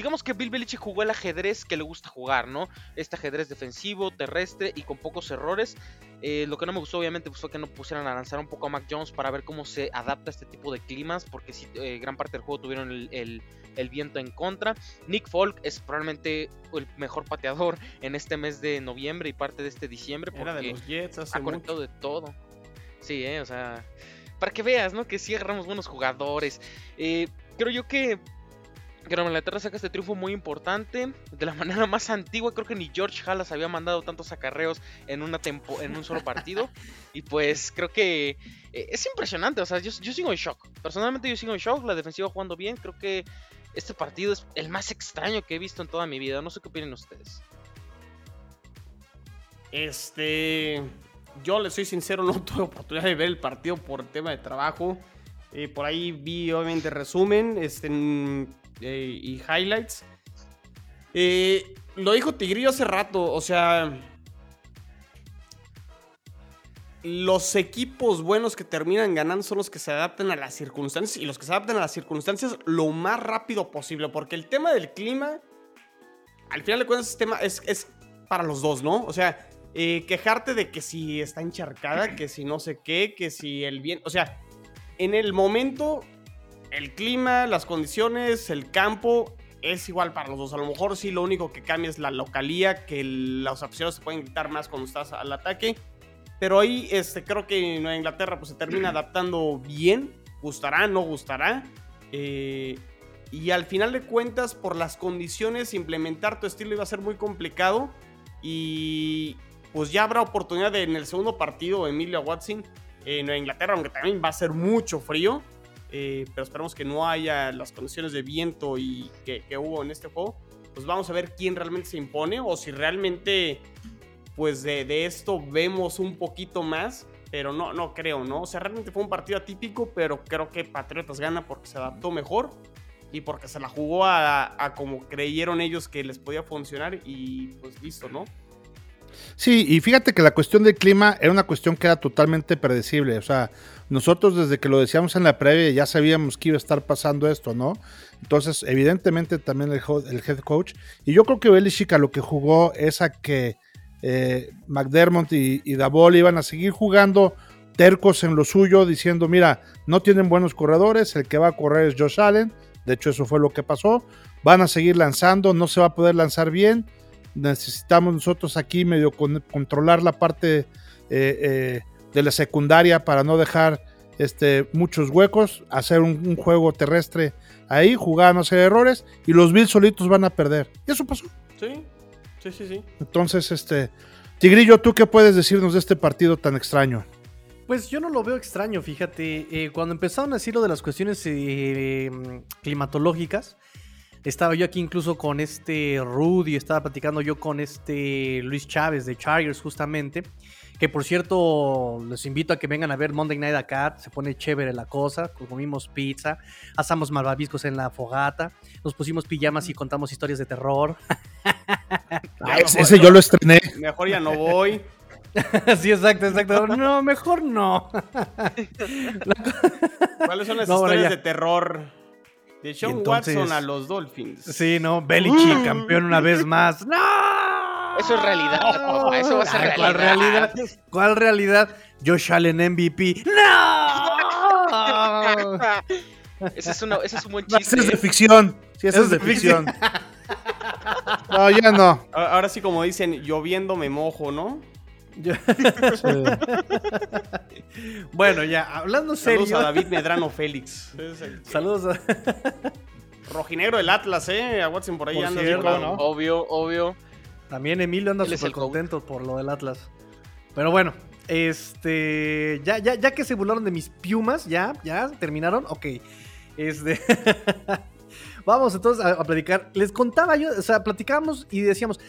digamos que Bill Belichick jugó el ajedrez que le gusta jugar, ¿no? Este ajedrez defensivo, terrestre y con pocos errores. Eh, lo que no me gustó obviamente pues, fue que no pusieran a lanzar un poco a Mac Jones para ver cómo se adapta a este tipo de climas, porque si eh, gran parte del juego tuvieron el, viento en contra. Nick Folk es probablemente el mejor pateador (laughs) en este mes de noviembre y parte de este diciembre, porque de los Jets ha conectado de todo. Sí, eh, o sea, para que veas, ¿no? Que sí agarramos buenos jugadores. creo yo que que Nueva Inglaterra saca este triunfo muy importante de la (laughs) manera más antigua. Creo que ni George Halas había mandado tantos acarreos en, una tempo, en un solo partido. (laughs) y pues creo que eh, es impresionante. O sea, yo, yo, sigo en shock. Personalmente yo sigo en shock. La defensiva jugando bien. Creo que este partido es el más extraño que he visto en toda mi vida. No sé qué opinan ustedes. Este. Yo le soy sincero, (laughs) no tuve oportunidad de ver el partido por tema de trabajo. Eh, por ahí vi obviamente resumen. Este, eh, y highlights. Eh, lo dijo Tigrillo hace rato, o sea, los equipos buenos que terminan ganando son los que se adaptan a las circunstancias y los que se adaptan a las circunstancias lo más rápido posible, porque el tema del clima, al final de cuentas, tema es, es para los dos, ¿no? O sea, eh, quejarte de que si está encharcada, que si no sé qué, que si el bien, o sea, en el momento el clima, las condiciones, el campo es igual para los dos. A lo mejor sí lo único que cambia es la localía, que las opciones se pueden quitar más cuando estás al ataque. Pero ahí este, creo que Nueva Inglaterra pues, se termina (clears throat) adaptando bien. Gustará, no gustará. Eh, y al final de cuentas, por las condiciones, implementar tu estilo iba a ser muy complicado. Y pues ya habrá oportunidad en el segundo partido, Emilia Watson, en Nueva Inglaterra, aunque también va a ser mucho frío. Eh, pero esperamos que no haya las condiciones de viento y que, hubo en este juego. Pues vamos a ver quién realmente se impone o si realmente pues de, esto vemos un poquito más, pero no, no creo, ¿no? O sea, realmente fue un partido atípico, pero creo que Patriotas gana porque se adaptó mejor y porque se la jugó a, a como creyeron ellos que les podía funcionar y pues listo, ¿no? Sí, y fíjate que la cuestión del clima era una cuestión que era totalmente predecible. O sea, nosotros desde que lo decíamos en la previa ya sabíamos que iba a estar pasando esto, ¿no? Entonces, evidentemente también el, head coach. Y yo creo que Belichick a lo que jugó es a que eh, McDermott y, y iban a seguir jugando tercos en lo suyo, diciendo, mira, no tienen buenos corredores, el que va a correr es Josh Allen, de hecho eso fue lo que pasó, van a seguir lanzando, no se va a poder lanzar bien, necesitamos nosotros aquí medio controlar la parte eh, eh, de la secundaria para no dejar este, muchos huecos, hacer un, juego terrestre ahí, jugar, no hacer errores, y los Bills solitos van a perder. Y eso pasó. Sí, sí, sí, sí. Entonces, este, Tigrillo, ¿tú qué puedes decirnos de este partido tan extraño? Pues yo no lo veo extraño, fíjate. Eh, cuando empezaron a decir lo de las cuestiones eh, climatológicas, estaba yo aquí incluso con este Rudy, estaba platicando yo con este Luis Chávez de Chargers justamente. Que por cierto, les invito a que vengan a ver Monday Night acá. Se pone chévere la cosa. Comimos pizza, asamos malvaviscos en la fogata, nos pusimos pijamas y contamos historias de terror. (laughs) Ah, ese yo lo estrené. Mejor ya no voy. (laughs) sí, exacto, exacto. (laughs) No, mejor no. ¿Cuáles son las historias de terror? De Sean Watson a los Dolphins. Sí, no, Belichick, campeón una vez más. (laughs) ¡No! Eso es realidad, Eso va a ser ¿Cuál realidad? ¿Cuál realidad? Josh Allen MVP. ¡No! (laughs) ese, es ese es un buen chiste. Ese es de ficción. Sí, ese es, de, ficción. (laughs) no, ya no. Ahora sí, como dicen, lloviendo me mojo, ¿no? (laughs) (laughs) bueno, ya, hablando serio. Saludos a David (laughs) Medrano Félix. Saludos a... Rojinegro del Atlas, ¿eh? A Watson por ahí anda. ¿no? Obvio, obvio. También Emilio anda súper contento por lo del Atlas. Pero bueno, este. Ya, ya, ya que se burlaron de mis piumas, ya, ya terminaron. Ok. Este. Vamos entonces a, platicar. Les contaba yo, o sea, platicábamos y decíamos.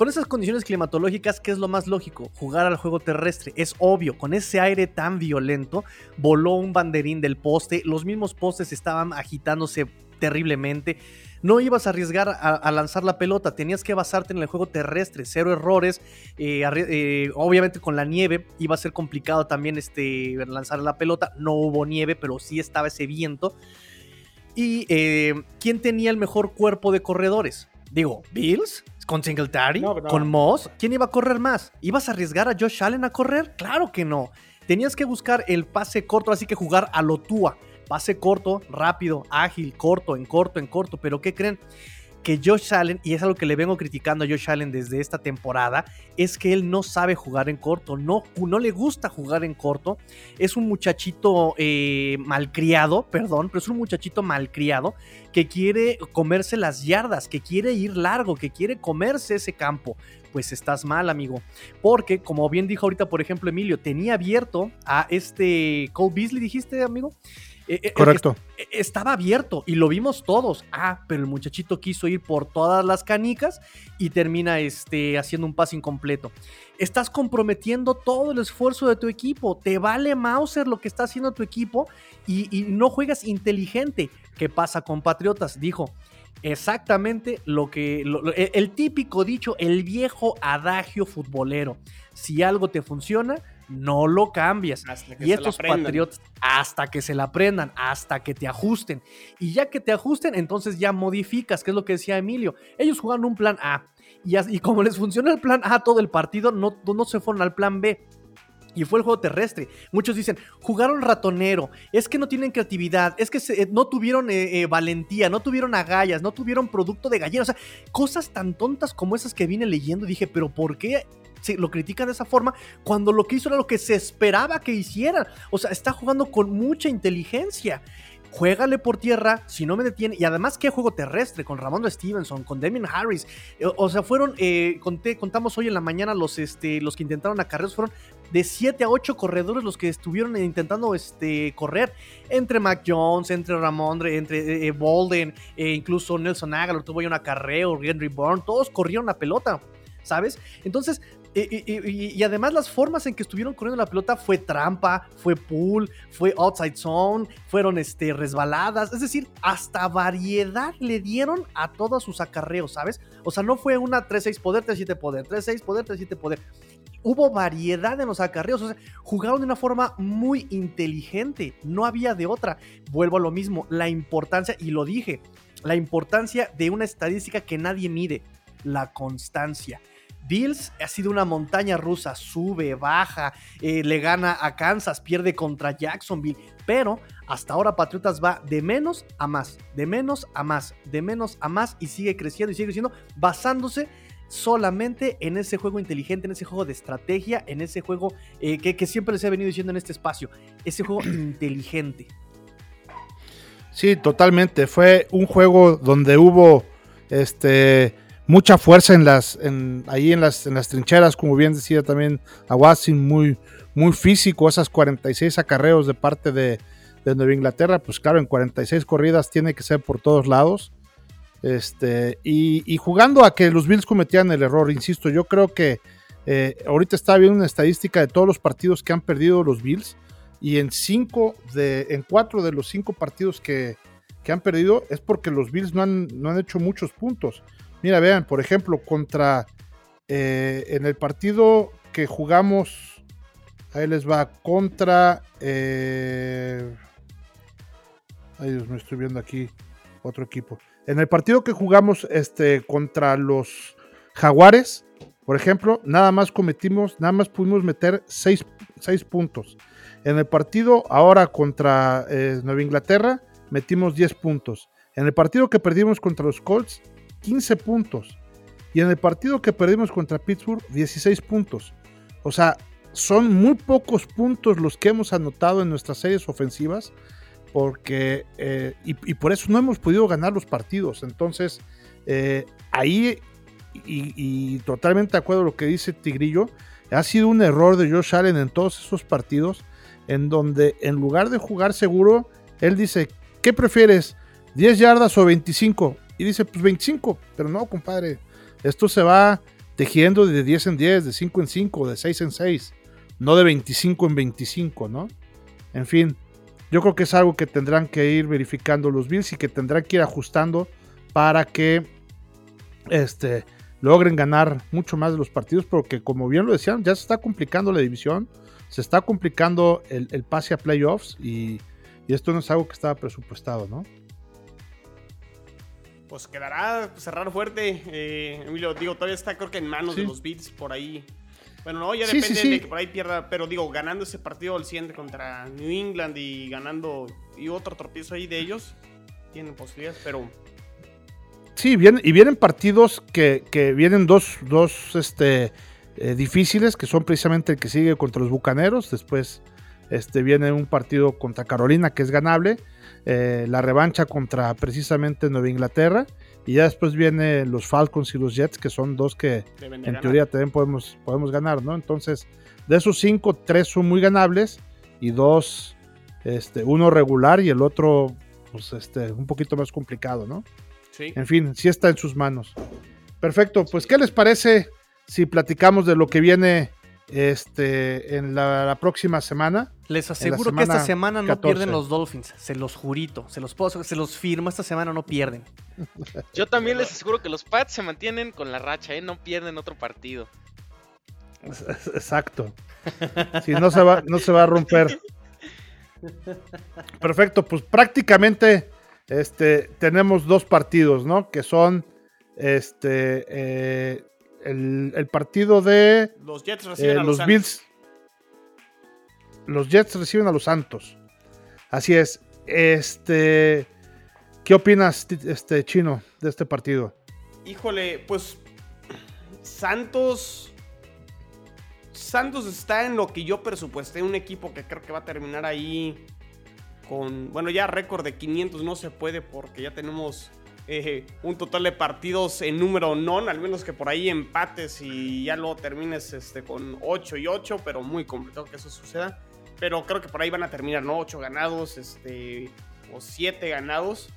Con esas condiciones climatológicas, ¿qué es lo más lógico? Jugar al juego terrestre. Es obvio, con ese aire tan violento, voló un banderín del poste, los mismos postes estaban agitándose terriblemente no ibas a arriesgar a, lanzar la pelota, tenías que basarte en el juego terrestre, cero errores, eh, eh, obviamente con la nieve iba a ser complicado también este, lanzar la pelota, no hubo nieve, pero sí estaba ese viento. ¿Y eh, quién tenía el mejor cuerpo de corredores? Digo, Bills, con Singletary, con Moss, ¿quién iba a correr más? ¿Ibas a arriesgar a Josh Allen a correr? Claro que no. Tenías que buscar el pase corto, así que jugar a lo Tua pase corto, rápido, ágil, corto, en corto, en corto. Pero ¿qué creen? Que Josh Allen, y es algo que le vengo criticando a Josh Allen desde esta temporada, es que él no sabe jugar en corto, no, no le gusta jugar en corto, es un muchachito eh, malcriado, perdón, pero es un muchachito malcriado que quiere comerse las yardas, que quiere ir largo, que quiere comerse ese campo. Pues estás mal, amigo. Porque, como bien dijo ahorita, por ejemplo, Emilio, tenía abierto a este Cole Beasley, dijiste, amigo. Eh, eh, Correcto. Eh, estaba abierto y lo vimos todos. Ah, pero el muchachito quiso ir por todas las canicas y termina este, haciendo un pase incompleto. Estás comprometiendo todo el esfuerzo de tu equipo. Te vale Mauser lo que está haciendo tu equipo y, no juegas inteligente. ¿Qué pasa con Patriotas? Dijo, exactamente lo que el, típico dicho, el viejo adagio futbolero. Si algo te funciona, no lo cambias. Y estos Patriots, hasta que se la aprendan, hasta que te ajusten. Y ya que te ajusten, entonces ya modificas, que es lo que decía Emilio. Ellos jugaron un plan A. Y, como les funciona el plan A todo el partido, no, no se fueron al plan B. Y fue el juego terrestre. Muchos dicen, jugaron ratonero, es que no tienen creatividad, es que eh, no tuvieron eh, eh, valentía, no tuvieron agallas, no tuvieron producto de gallina. O sea, cosas tan tontas como esas que vine leyendo. Dije, pero ¿por qué lo critican de esa forma cuando lo que hizo era lo que se esperaba que hicieran. O sea, está jugando con mucha inteligencia. Juégale por tierra, si no me detiene. Y además, ¿qué juego terrestre? Con Ramón Stevenson, con Damien Harris. Eh, o, sea, fueron, eh, conté, contamos hoy en la mañana los, este, los que intentaron acarreos. Fueron de 7 a 8 corredores los que estuvieron intentando este, correr. Entre Mac Jones, entre Ramondre, entre eh, Bolden, incluso Nelson Aguilar tuvo ya un acarreo, Henry Bourne. Todos corrieron la pelota. ¿Sabes? Entonces, y, además las formas en que estuvieron corriendo la pelota fue trampa, fue pull, fue outside zone, fueron este, resbaladas, es decir, hasta variedad le dieron a todos sus acarreos, ¿sabes? O sea, no fue una 3-6 poder, 3-7 poder, 3-6 poder, 3-7 poder. Hubo variedad en los acarreos, o sea, jugaron de una forma muy inteligente, no había de otra. Vuelvo a lo mismo, la importancia, y lo dije, la importancia de una estadística que nadie mide, la constancia Bills ha sido una montaña rusa, sube, baja, eh, le gana a Kansas, pierde contra Jacksonville, pero hasta ahora Patriotas va de menos a más, de menos a más, de menos a más y sigue creciendo y sigue creciendo basándose solamente en ese juego inteligente, en ese juego de estrategia, en ese juego eh, que, que siempre les he venido diciendo en este espacio, ese juego (clears throat) inteligente. Sí, totalmente. Fue un juego donde hubo este mucha fuerza en las en, ahí en las, en las trincheras, como bien decía también Aguasin, muy muy físico esas 46 acarreos de parte de, de, Nueva Inglaterra, pues claro, en 46 corridas tiene que ser por todos lados. Este, y, y jugando a que los Bills cometían el error, insisto, yo creo que eh, ahorita está viendo una estadística de todos los partidos que han perdido los Bills y en cinco de, en cuatro de los cinco partidos que, que han perdido es porque los Bills no han, no han hecho muchos puntos. Mira, vean, por ejemplo, contra eh, en el partido que jugamos, ahí les va, contra. Eh, ay, Dios, me estoy viendo aquí otro equipo. En el partido que jugamos este, contra los Jaguares, por ejemplo, nada más cometimos, nada más pudimos meter 6 puntos. En el partido ahora contra eh, Nueva Inglaterra metimos 10 puntos. En el partido que perdimos contra los Colts, 15 puntos. Y en el partido que perdimos contra Pittsburgh, 16 puntos. O sea, son muy pocos puntos los que hemos anotado en nuestras series ofensivas. Porque, eh, y, por eso no hemos podido ganar los partidos. Entonces, eh, ahí, y, y, totalmente de acuerdo a lo que dice Tigrillo, ha sido un error de Josh Allen en todos esos partidos en donde en lugar de jugar seguro, él dice, ¿qué prefieres? ¿10 yardas o 25? Y dice, pues 25, pero no, compadre, esto se va tejiendo de 10 en 10, de 5 en 5, de 6 en 6, no de 25 en 25, ¿no? En fin, yo creo que es algo que tendrán que ir verificando los Bills y que tendrán que ir ajustando para que este, logren ganar mucho más de los partidos, porque como bien lo decían, ya se está complicando la división se está complicando el, pase a playoffs y, esto no es algo que estaba presupuestado, ¿no? Pues quedará cerrar fuerte. Eh, Emilio, digo, todavía está creo que en manos sí. de los Beats por ahí. Bueno, no, ya sí, depende sí, de que por ahí pierda, pero digo, ganando ese partido al siguiente contra New England y ganando y otro tropiezo ahí de ellos, tienen posibilidades, pero... Sí, bien, y vienen partidos que, que vienen dos, dos, este, eh, difíciles, que son precisamente el que sigue contra los Bucaneros. Después este, viene un partido contra Carolina, que es ganable. Eh, la revancha contra precisamente Nueva Inglaterra. Y ya después vienen los Falcons y los Jets, que son dos que en teoría también podemos, podemos ganar, ¿no? Entonces, de esos cinco, tres son muy ganables y dos, este, uno regular y el otro, pues, este, un poquito más complicado, ¿no? Sí. En fin, sí está en sus manos. Perfecto, pues, ¿qué les parece si platicamos de lo que viene este, en la, la próxima semana. Les aseguro que esta semana no 14. pierden los Dolphins, se los jurito, se los puedo, se los firmo, esta semana no pierden. (laughs) Yo también les aseguro que los Pats se mantienen con la racha, ¿eh? no pierden otro partido. Exacto. Si no se va, no se va a romper. (laughs) Perfecto, pues prácticamente este, tenemos dos partidos, ¿no? Que son este, eh, el, el, partido de los Jets reciben eh, a los, los Bills. Los Jets reciben a los Santos. Así es. Este, ¿qué opinas, este chino, de este partido? Híjole, pues Santos. Santos está en lo que yo presupuesté, un equipo que creo que va a terminar ahí con, bueno, ya récord de 500 no se puede porque ya tenemos eh, un total de partidos en número non, al menos que por ahí empates y ya luego termines este, con 8 y 8, pero muy complicado que eso suceda. Pero creo que por ahí van a terminar, ¿no? 8 ganados este, o 7 ganados.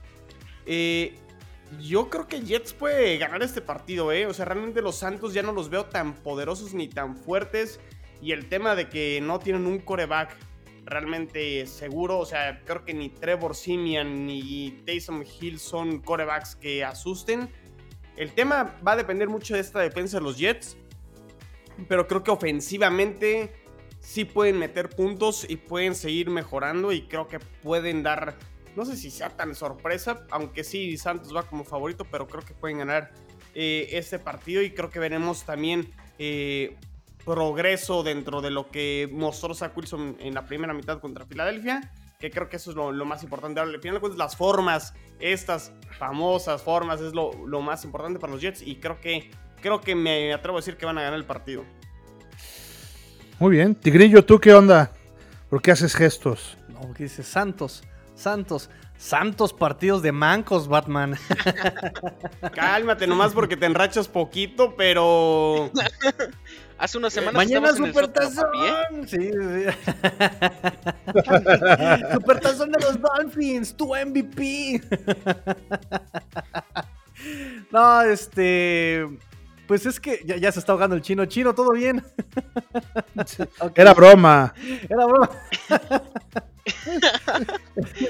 Eh, yo creo que Jets puede ganar este partido, ¿eh? O sea, realmente los Santos ya no los veo tan poderosos ni tan fuertes. Y el tema de que no tienen un coreback realmente seguro. O sea, creo que ni Trevor Simian ni Taysom Hill son corebacks que asusten. El tema va a depender mucho de esta defensa de los Jets. Pero creo que ofensivamente sí pueden meter puntos y pueden seguir mejorando. Y creo que pueden dar. No sé si sea tan sorpresa, aunque sí Santos va como favorito, pero creo que pueden ganar eh, este partido y creo que veremos también eh, progreso dentro de lo que mostró Zach Wilson en la primera mitad contra Filadelfia, que creo que eso es lo, más importante. Al final de cuentas, las formas, estas famosas formas, es lo, más importante para los Jets y creo que, creo que me atrevo a decir que van a ganar el partido. Muy bien. Tigrillo, ¿tú qué onda? ¿Por qué haces gestos? No, que dice Santos, Santos. Santos partidos de mancos, Batman. (laughs) Cálmate nomás porque te enrachas poquito, pero. (laughs) Hace unas semanas. Mañana Supertazón. Sí, sí. (laughs) Supertazón de los Dolphins, tu MVP. no, este. Pues es que ya, se está ahogando el chino. Chino, ¿todo bien? (laughs) Era broma. Era broma.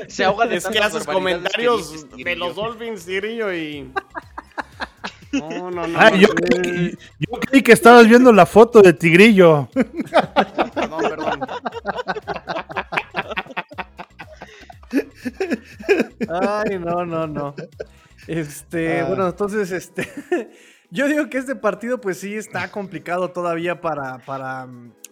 Se ahoga de Es que haces comentarios de los Dolphins, Tirillo, y. No, no, no. yo, creí, que estabas viendo la foto de Tigrillo. Perdón, perdón. Ay, no, no, no. Este, ah. bueno, entonces, este. Yo digo que este partido, pues sí, está complicado todavía para, para,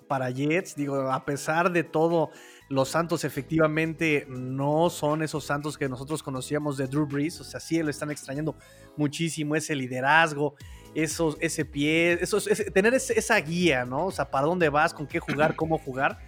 para Jets. Digo, a pesar de todo los Santos efectivamente no son esos Santos que nosotros conocíamos de Drew Brees, o sea, sí lo están extrañando muchísimo, ese liderazgo, esos, ese pie, esos, tener esa guía, ¿no? O sea, para dónde vas, con qué jugar, (clears throat) cómo jugar.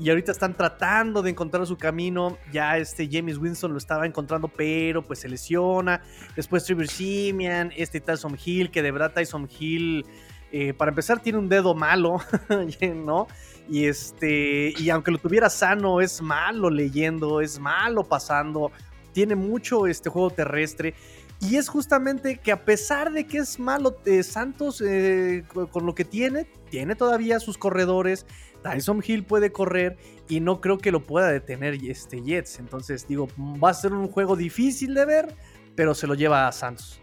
Y ahorita están tratando de encontrar su camino. Ya este James Winston lo estaba encontrando, pero pues se lesiona. Después Trevor Simian, este Tyson Hill, que de verdad Tyson Hill, eh, para empezar, tiene un dedo malo, (laughs) ¿no? Y este, y aunque lo tuviera sano, es malo leyendo, es malo pasando, tiene mucho este juego terrestre. Y es justamente que a pesar de que es malo eh, Santos eh, con lo que tiene, tiene todavía sus corredores. Tyson Hill puede correr y no creo que lo pueda detener este Jets. Entonces digo, va a ser un juego difícil de ver, pero se lo lleva a Santos.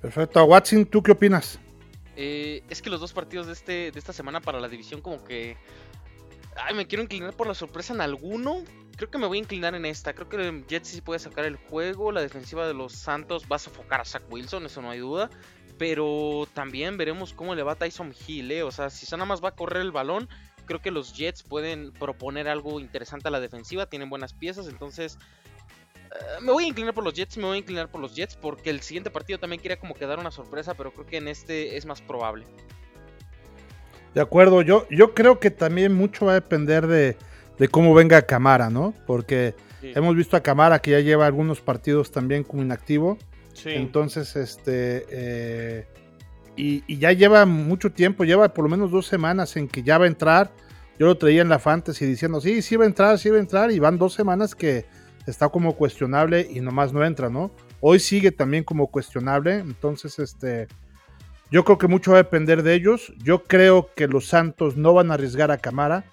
Perfecto. Watson, ¿tú qué opinas? Eh, es que los dos partidos de, este, de esta semana para la división como que... Ay, me quiero inclinar por la sorpresa en alguno. Creo que me voy a inclinar en esta. Creo que Jets sí puede sacar el juego. La defensiva de los Santos va a sofocar a Zach Wilson, eso no hay duda. Pero también veremos cómo le va a Tyson Hill. ¿eh? O sea, si nada más va a correr el balón, creo que los Jets pueden proponer algo interesante a la defensiva. Tienen buenas piezas, entonces me voy a inclinar por los Jets, me voy a inclinar por los Jets porque el siguiente partido también quería como quedar una sorpresa, pero creo que en este es más probable. De acuerdo, yo, yo creo que también mucho va a depender de, cómo venga Camara, ¿no? Porque hemos visto a Camara que ya lleva algunos partidos también como inactivo. Entonces, este... Eh, y, y, ya lleva mucho tiempo, lleva por lo menos dos semanas en que ya va a entrar. Yo lo traía en la fantasy diciendo, sí, sí va a entrar, sí va a entrar. Y van dos semanas que está como cuestionable y nomás no entra, ¿no? Hoy sigue también como cuestionable, entonces este yo creo que mucho va a depender de ellos. Yo creo que los Santos no van a arriesgar a Camara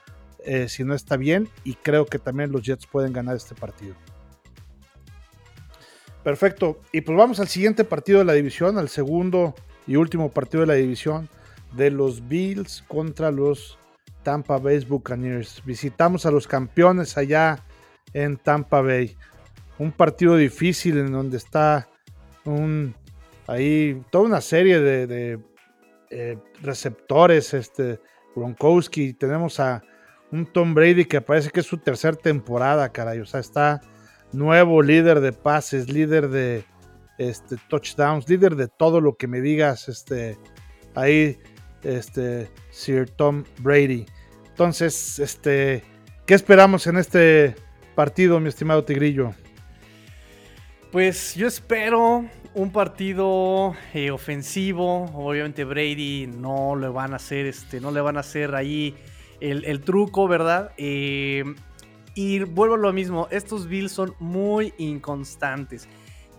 eh, si no está bien y creo que también los Jets pueden ganar este partido. Perfecto. Y pues vamos al siguiente partido de la división, al segundo y último partido de la división de los Bills contra los Tampa Bay Buccaneers. Visitamos a los campeones allá en Tampa Bay. Un partido difícil en donde está un ahí toda una serie de, eh, receptores. Este Gronkowski, tenemos a un Tom Brady que parece que es su tercera temporada, caray. O sea, está nuevo líder de pases, líder de este, touchdowns, líder de todo lo que me digas. Este, ahí, este, Sir Tom Brady. Entonces, este, ¿qué esperamos en este partido, mi estimado Tigrillo? Pues yo espero un partido eh, ofensivo. Obviamente Brady no le van a hacer, este, no le van a hacer ahí el, truco, ¿verdad? Eh, y vuelvo a lo mismo. Estos Bills son muy inconstantes.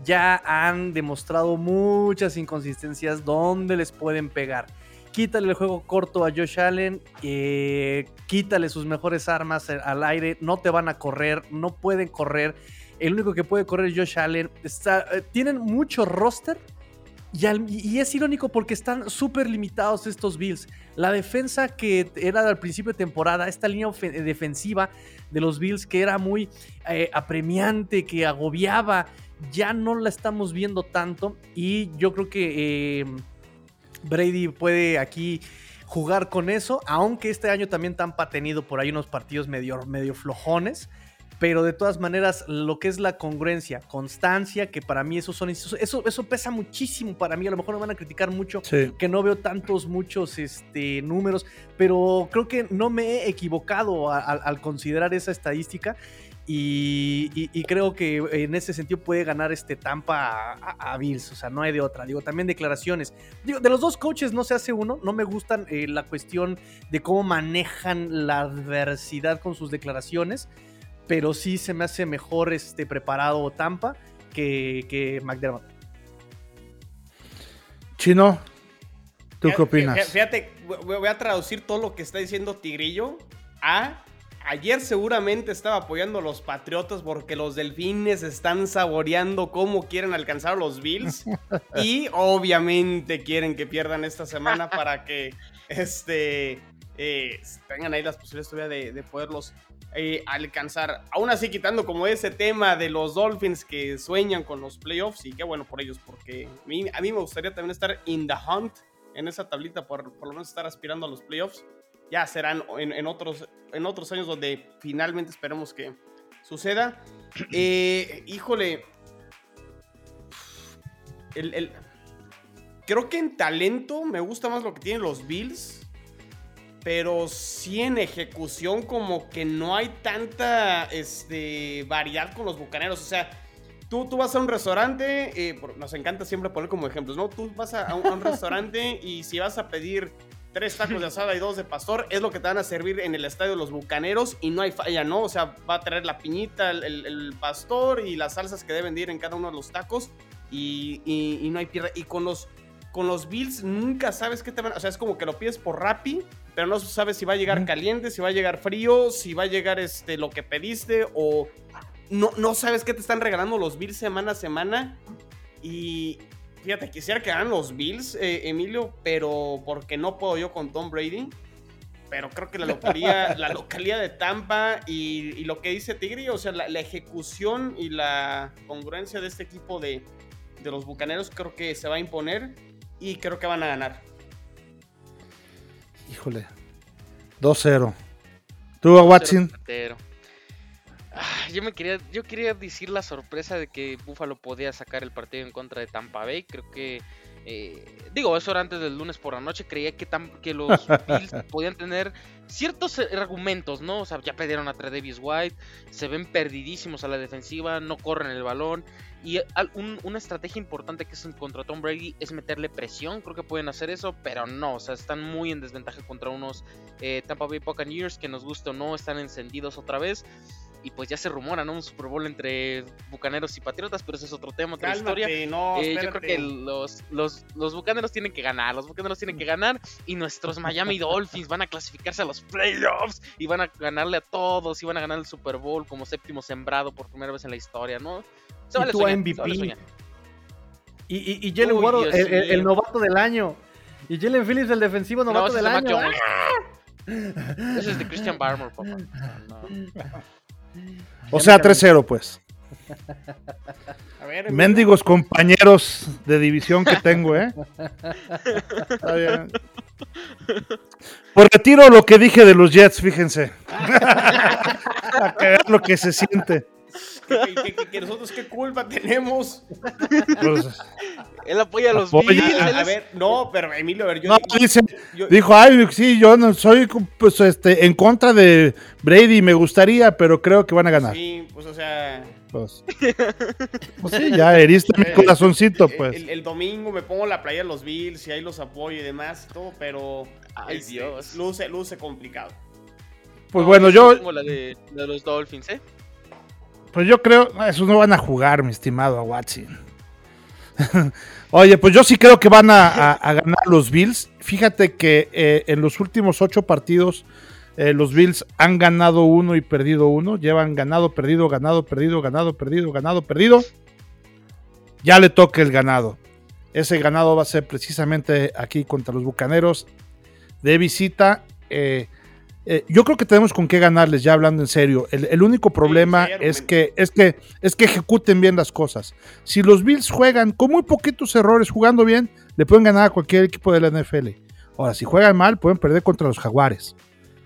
Ya han demostrado muchas inconsistencias donde les pueden pegar quítale el juego corto a Josh Allen, eh, quítale sus mejores armas al aire, no te van a correr, no pueden correr. El único que puede correr es Josh Allen. Eh, tienen mucho roster Y, es irónico porque están súper limitados estos Bills. La defensa que era al principio de temporada, esta línea defensiva de los Bills que era muy eh, apremiante, que agobiaba, ya no la estamos viendo tanto. Y yo creo que eh, Brady puede aquí jugar con eso, aunque este año también Tampa tenido por ahí unos partidos medio, medio flojones pero de todas maneras lo que es la congruencia, constancia, que para mí eso son eso, eso pesa muchísimo para mí, a lo mejor me van a criticar mucho que no veo tantos muchos este, números, pero creo que no me he equivocado al considerar esa estadística y, creo que en ese sentido puede ganar este Tampa a, Bills, o sea, no hay de otra. Digo, también declaraciones. Digo, de los dos coaches no se hace uno, no me gustan eh, la cuestión de cómo manejan la adversidad con sus declaraciones pero sí se me hace mejor este, preparado Tampa que, que McDermott. Chino, ¿tú qué opinas? Fíjate, voy a traducir todo lo que está diciendo Tigrillo a ayer seguramente estaba apoyando a los Patriotas porque los Delfines están saboreando cómo quieren alcanzar a los Bills (laughs) y obviamente quieren que pierdan esta semana (laughs) para que este, eh, tengan ahí las posibilidades todavía de, de poderlos eh, alcanzar. Aún así, quitando como ese tema de los Dolphins que sueñan con los playoffs, y qué bueno por ellos, porque a mí, me gustaría también estar in the hunt en esa tablita, por, por lo menos estar aspirando a los playoffs. Ya serán en, otros, en otros años donde finalmente esperemos que suceda. (clears throat) Eh, híjole. creo que en talento me gusta más lo que tienen los Bills pero sí en ejecución como que no hay tanta este, variedad con los bucaneros. O sea, tú, tú vas a un restaurante, eh, nos encanta siempre poner como ejemplos, ¿no? Tú vas a, un, (laughs) restaurante y si vas a pedir tres tacos de asada y dos de pastor, es lo que te van a servir en el estadio de los bucaneros y no hay falla, ¿no? O sea, va a traer la piñita, el, pastor y las salsas que deben de ir en cada uno de los tacos y, y, y no hay pierde. Y con los con los Bills nunca sabes qué te van a... O sea, es como que lo pides por Rappi, pero no sabes si va a llegar caliente, si va a llegar frío, si va a llegar este, lo que pediste o... No, no sabes qué te están regalando los Bills semana a semana. Y fíjate, quisiera que hagan los Bills, eh, Emilio, pero porque no puedo yo con Tom Brady. Pero creo que la localidad, (laughs) la localidad de Tampa y, lo que dice Tigri, o sea, la, ejecución y la congruencia de este equipo de, de los Bucaneros creo que se va a imponer y creo que van a ganar. Híjole. 2-0. ¿Tú, Watson? Ah, yo me quería, yo quería decir la sorpresa de que Buffalo podía sacar el partido en contra de Tampa Bay. Creo que eh, digo, eso era antes del lunes por la noche. Creía que, que los (laughs) Bills podían tener ciertos argumentos, ¿no? O sea, ya perdieron a Davis White, se ven perdidísimos a la defensiva, no corren el balón. Y una estrategia importante que es contra Tom Brady es meterle presión. Creo que pueden hacer eso, pero no. O sea, están muy en desventaja contra unos eh, Tampa Bay Buccaneers que nos gusta o no, están encendidos otra vez y pues ya se rumora, ¿no? Un Super Bowl entre Bucaneros y Patriotas, pero ese es otro tema, otra historia. No, eh, yo creo que los, los, los Bucaneros tienen que ganar, los Bucaneros tienen que ganar y nuestros Miami Dolphins van a clasificarse a los playoffs y van a ganarle a todos y van a ganar el Super Bowl como séptimo sembrado por primera vez en la historia, ¿no? Se vale y MVP. y, y, y Jalen Waddle, el, novato del año. Y Jalen Phillips, el defensivo novato del año. (laughs) Ese es de Christian Barmore, papá. No. (laughs) O sea, 3-0, pues. (laughs) A ver, Mendigos compañeros de división que tengo, ¿eh? (laughs) Está bien. Pues retiro lo que dije de los Jets, fíjense. (laughs) A que lo que se siente. Que, nosotros qué culpa tenemos. Pues, él apoya a los Bills. A, ver, no, pero Emilio, a ver, yo, no, dice, dijo, ay, sí, yo no soy pues, este, en contra de Brady, me gustaría, pero creo que van a ganar. Sí, pues o sea. Pues, pues sí, ya heriste mi corazoncito, pues. El, domingo me pongo la playa de los Bills y ahí los apoyo y demás, todo, pero. Ay, este, Dios. Luce, luce complicado. Pues bueno, yo. Como la de, la de los Dolphins, ¿eh? Pues yo creo, esos no van a jugar, mi estimado a Watson. (laughs) Oye, pues yo sí creo que van a, ganar los Bills. Fíjate que eh, en los últimos ocho partidos eh, los Bills han ganado uno y perdido uno. Llevan ganado, perdido, ganado, perdido, ganado, perdido, ganado, perdido. Ya le toca el ganado. Ese ganado va a ser precisamente aquí contra los Bucaneros de visita. Eh, eh, yo creo que tenemos con qué ganarles, ya hablando en serio. El, único problema es, que, es, que, es que ejecuten bien las cosas. Si los Bills juegan con muy poquitos errores, jugando bien, le pueden ganar a cualquier equipo de la NFL. Ahora, si juegan mal, pueden perder contra los Jaguares.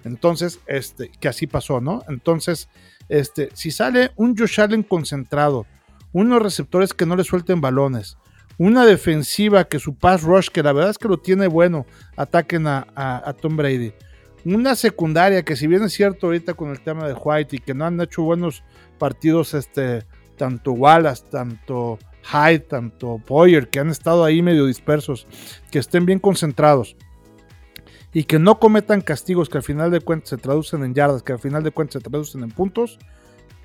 Entonces, este, que así pasó, ¿no? Entonces, este, si sale un Josh Allen concentrado, unos receptores que no le suelten balones, una defensiva que su pass rush, que la verdad es que lo tiene bueno, ataquen a, a Tom Brady una secundaria que si bien es cierto ahorita con el tema de White y que no han hecho buenos partidos, este, tanto Wallace, tanto Hyde, tanto Poyer, que han estado ahí medio dispersos, que estén bien concentrados y que no cometan castigos que al final de cuentas se traducen en yardas, que al final de cuentas se traducen en puntos,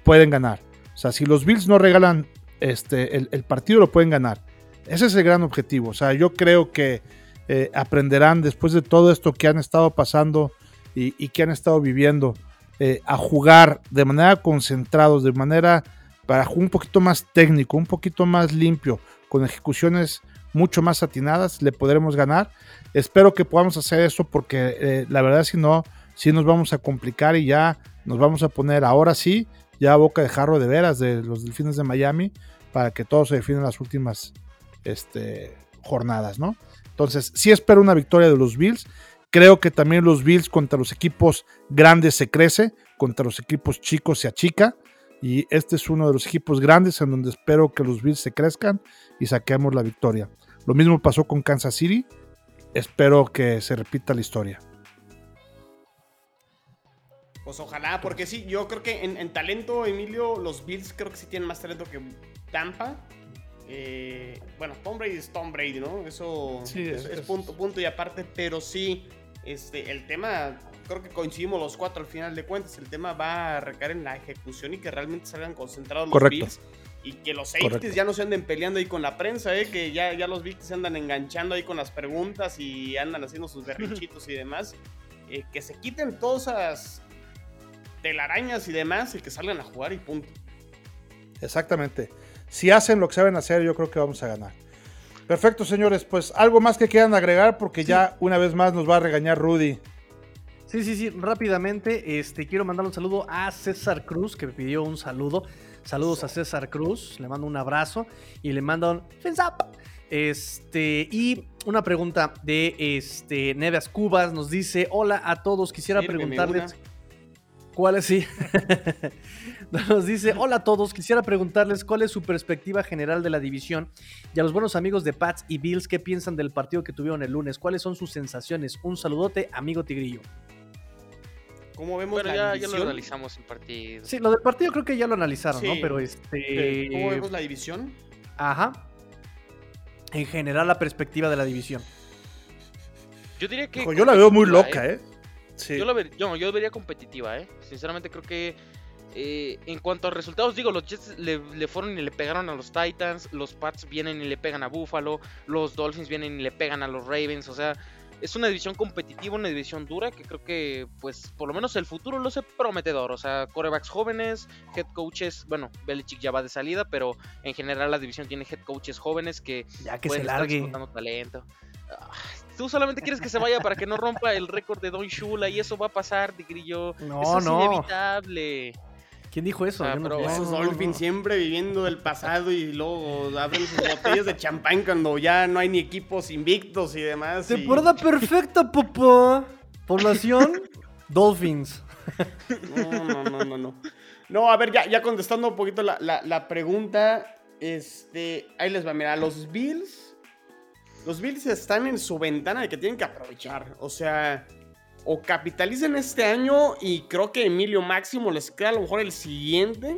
pueden ganar. O sea, si los Bills no regalan este, el, partido, lo pueden ganar. Ese es el gran objetivo. O sea, yo creo que eh, aprenderán después de todo esto que han estado pasando y, que han estado viviendo eh, a jugar de manera concentrados, de manera para un poquito más técnico, un poquito más limpio, con ejecuciones mucho más atinadas, le podremos ganar. Espero que podamos hacer eso porque eh, la verdad si no, si nos vamos a complicar y ya nos vamos a poner ahora sí, ya a boca de jarro de veras de los delfines de Miami para que todo se define las últimas este, jornadas, ¿no? Entonces, sí espero una victoria de los Bills. Creo que también los Bills contra los equipos grandes se crece, contra los equipos chicos se achica. Y este es uno de los equipos grandes en donde espero que los Bills se crezcan y saquemos la victoria. Lo mismo pasó con Kansas City. Espero que se repita la historia. Pues ojalá, porque sí, yo creo que en, talento, Emilio, los Bills creo que sí tienen más talento que Tampa. Eh, bueno, Tom Brady es Tom Brady, ¿no? Eso es, punto, punto y aparte, pero sí, este, el tema, creo que coincidimos los cuatro al final de cuentas. El tema va a recaer en la ejecución y que realmente salgan concentrados los Bills. Y que los safeties ya no se anden peleando ahí con la prensa, ¿eh? que ya, ya los Bills se andan enganchando ahí con las preguntas y andan haciendo sus (laughs) berrinchitos y demás. Eh, que se quiten todas esas telarañas y demás y que salgan a jugar y punto. Exactamente. Si hacen lo que saben hacer, yo creo que vamos a ganar. Perfecto, señores. Pues algo más que quieran agregar, porque ya una vez más nos va a regañar Rudy. Sí, sí, sí, rápidamente, este, quiero mandar un saludo a César Cruz, que me pidió un saludo. Saludos a César Cruz, le mando un abrazo y le mando un Este, y una pregunta de este, Neves Cubas nos dice: Hola a todos, quisiera preguntarles. ¿Cuál es? Sí. (laughs) (laughs) Nos dice, hola a todos, quisiera preguntarles cuál es su perspectiva general de la división y a los buenos amigos de Pats y Bills, ¿qué piensan del partido que tuvieron el lunes? ¿Cuáles son sus sensaciones? Un saludote, amigo Tigrillo. ¿Cómo vemos la ya, división? ya lo analizamos el partido. Sí, lo del partido creo que ya lo analizaron, ¿no? Pero este... ¿Cómo vemos la división? Ajá. En general la perspectiva de la división. Yo diría que... yo la veo muy loca, ¿eh? ¿eh? Yo, lo yo, yo vería competitiva, ¿eh? Sinceramente creo que eh, en cuanto a resultados, digo, los Jets le, fueron y le pegaron a los Titans, los Pats vienen y le pegan a Buffalo, los Dolphins vienen y le pegan a los Ravens, o sea, es una división competitiva, una división dura que creo que, pues, por lo menos el futuro lo sé prometedor, o sea, corebacks jóvenes, head coaches, bueno, Belichick ya va de salida, pero en general la división tiene head coaches jóvenes que, ya que se largue. talento. Tú solamente quieres que se vaya para que no rompa el récord de Don Shula y eso va a pasar, de grillo. No, eso es no. inevitable. ¿Quién dijo eso? Ah, esos Dolphins siempre viviendo del pasado y luego abren sus botellas de champán cuando ya no hay ni equipos invictos y demás. Temporada perfecta, papá. Población, (laughs) Dolphins. No, no, no, no, no. No, a ver, ya, ya contestando un poquito la, la pregunta. Este, ahí les va, mira, los Bills. Los Bills están en su ventana de que tienen que aprovechar. O sea, o capitalicen este año y creo que Emilio Máximo les queda a lo mejor el siguiente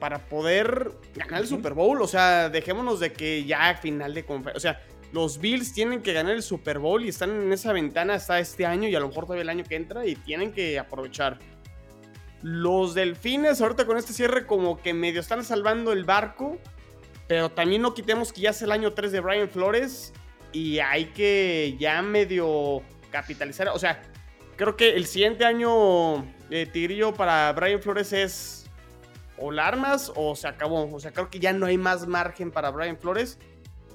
para poder ganar el Super Bowl. O sea, dejémonos de que ya final de conferencia. O sea, los Bills tienen que ganar el Super Bowl y están en esa ventana hasta este año y a lo mejor todavía el año que entra y tienen que aprovechar. Los Delfines, ahorita con este cierre, como que medio están salvando el barco. Pero también no quitemos que ya es el año 3 de Brian Flores y hay que ya medio capitalizar. O sea, creo que el siguiente año de Tigrillo para Brian Flores es o la armas o se acabó. O sea, creo que ya no hay más margen para Brian Flores.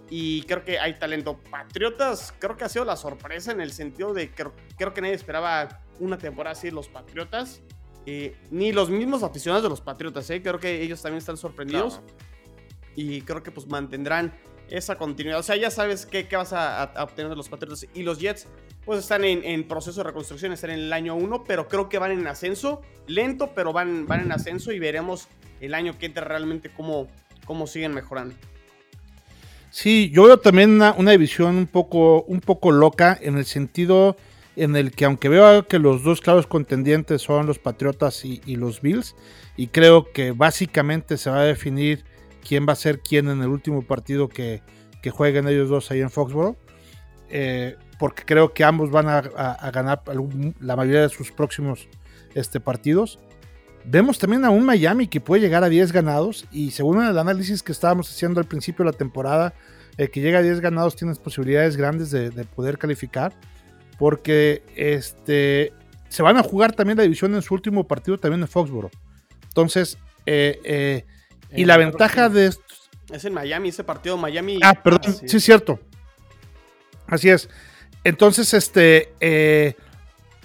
y creo que hay talento. Patriotas, creo que ha sido la sorpresa en el sentido de que creo que nadie esperaba una temporada así los Patriotas. Eh, ni los mismos aficionados de los Patriotas, ¿eh? creo que ellos también están sorprendidos. Y creo que pues mantendrán esa continuidad. O sea, ya sabes qué, vas a, obtener de los Patriotas. Y los Jets, pues están en, proceso de reconstrucción, están en el año 1, pero creo que van en ascenso. Lento, pero van, van en ascenso y veremos el año que entra realmente cómo, cómo siguen mejorando. Sí, yo veo también una, división un poco, un poco loca en el sentido en el que aunque veo que los dos claros contendientes son los Patriotas y, los Bills, y creo que básicamente se va a definir quién va a ser quién en el último partido que, jueguen ellos dos ahí en Foxborough, eh, porque creo que ambos van a, ganar la mayoría de sus próximos este, partidos. Vemos también a un Miami que puede llegar a 10 ganados y según el análisis que estábamos haciendo al principio de la temporada, el que llega a 10 ganados tienes posibilidades grandes de, poder calificar porque este, se van a jugar también la división en su último partido también en Foxboro. Entonces, eh, eh, y la ventaja de estos... Es en Miami, ese partido Miami. Ah, perdón, ah, sí. es cierto. Así es. Entonces, este, eh,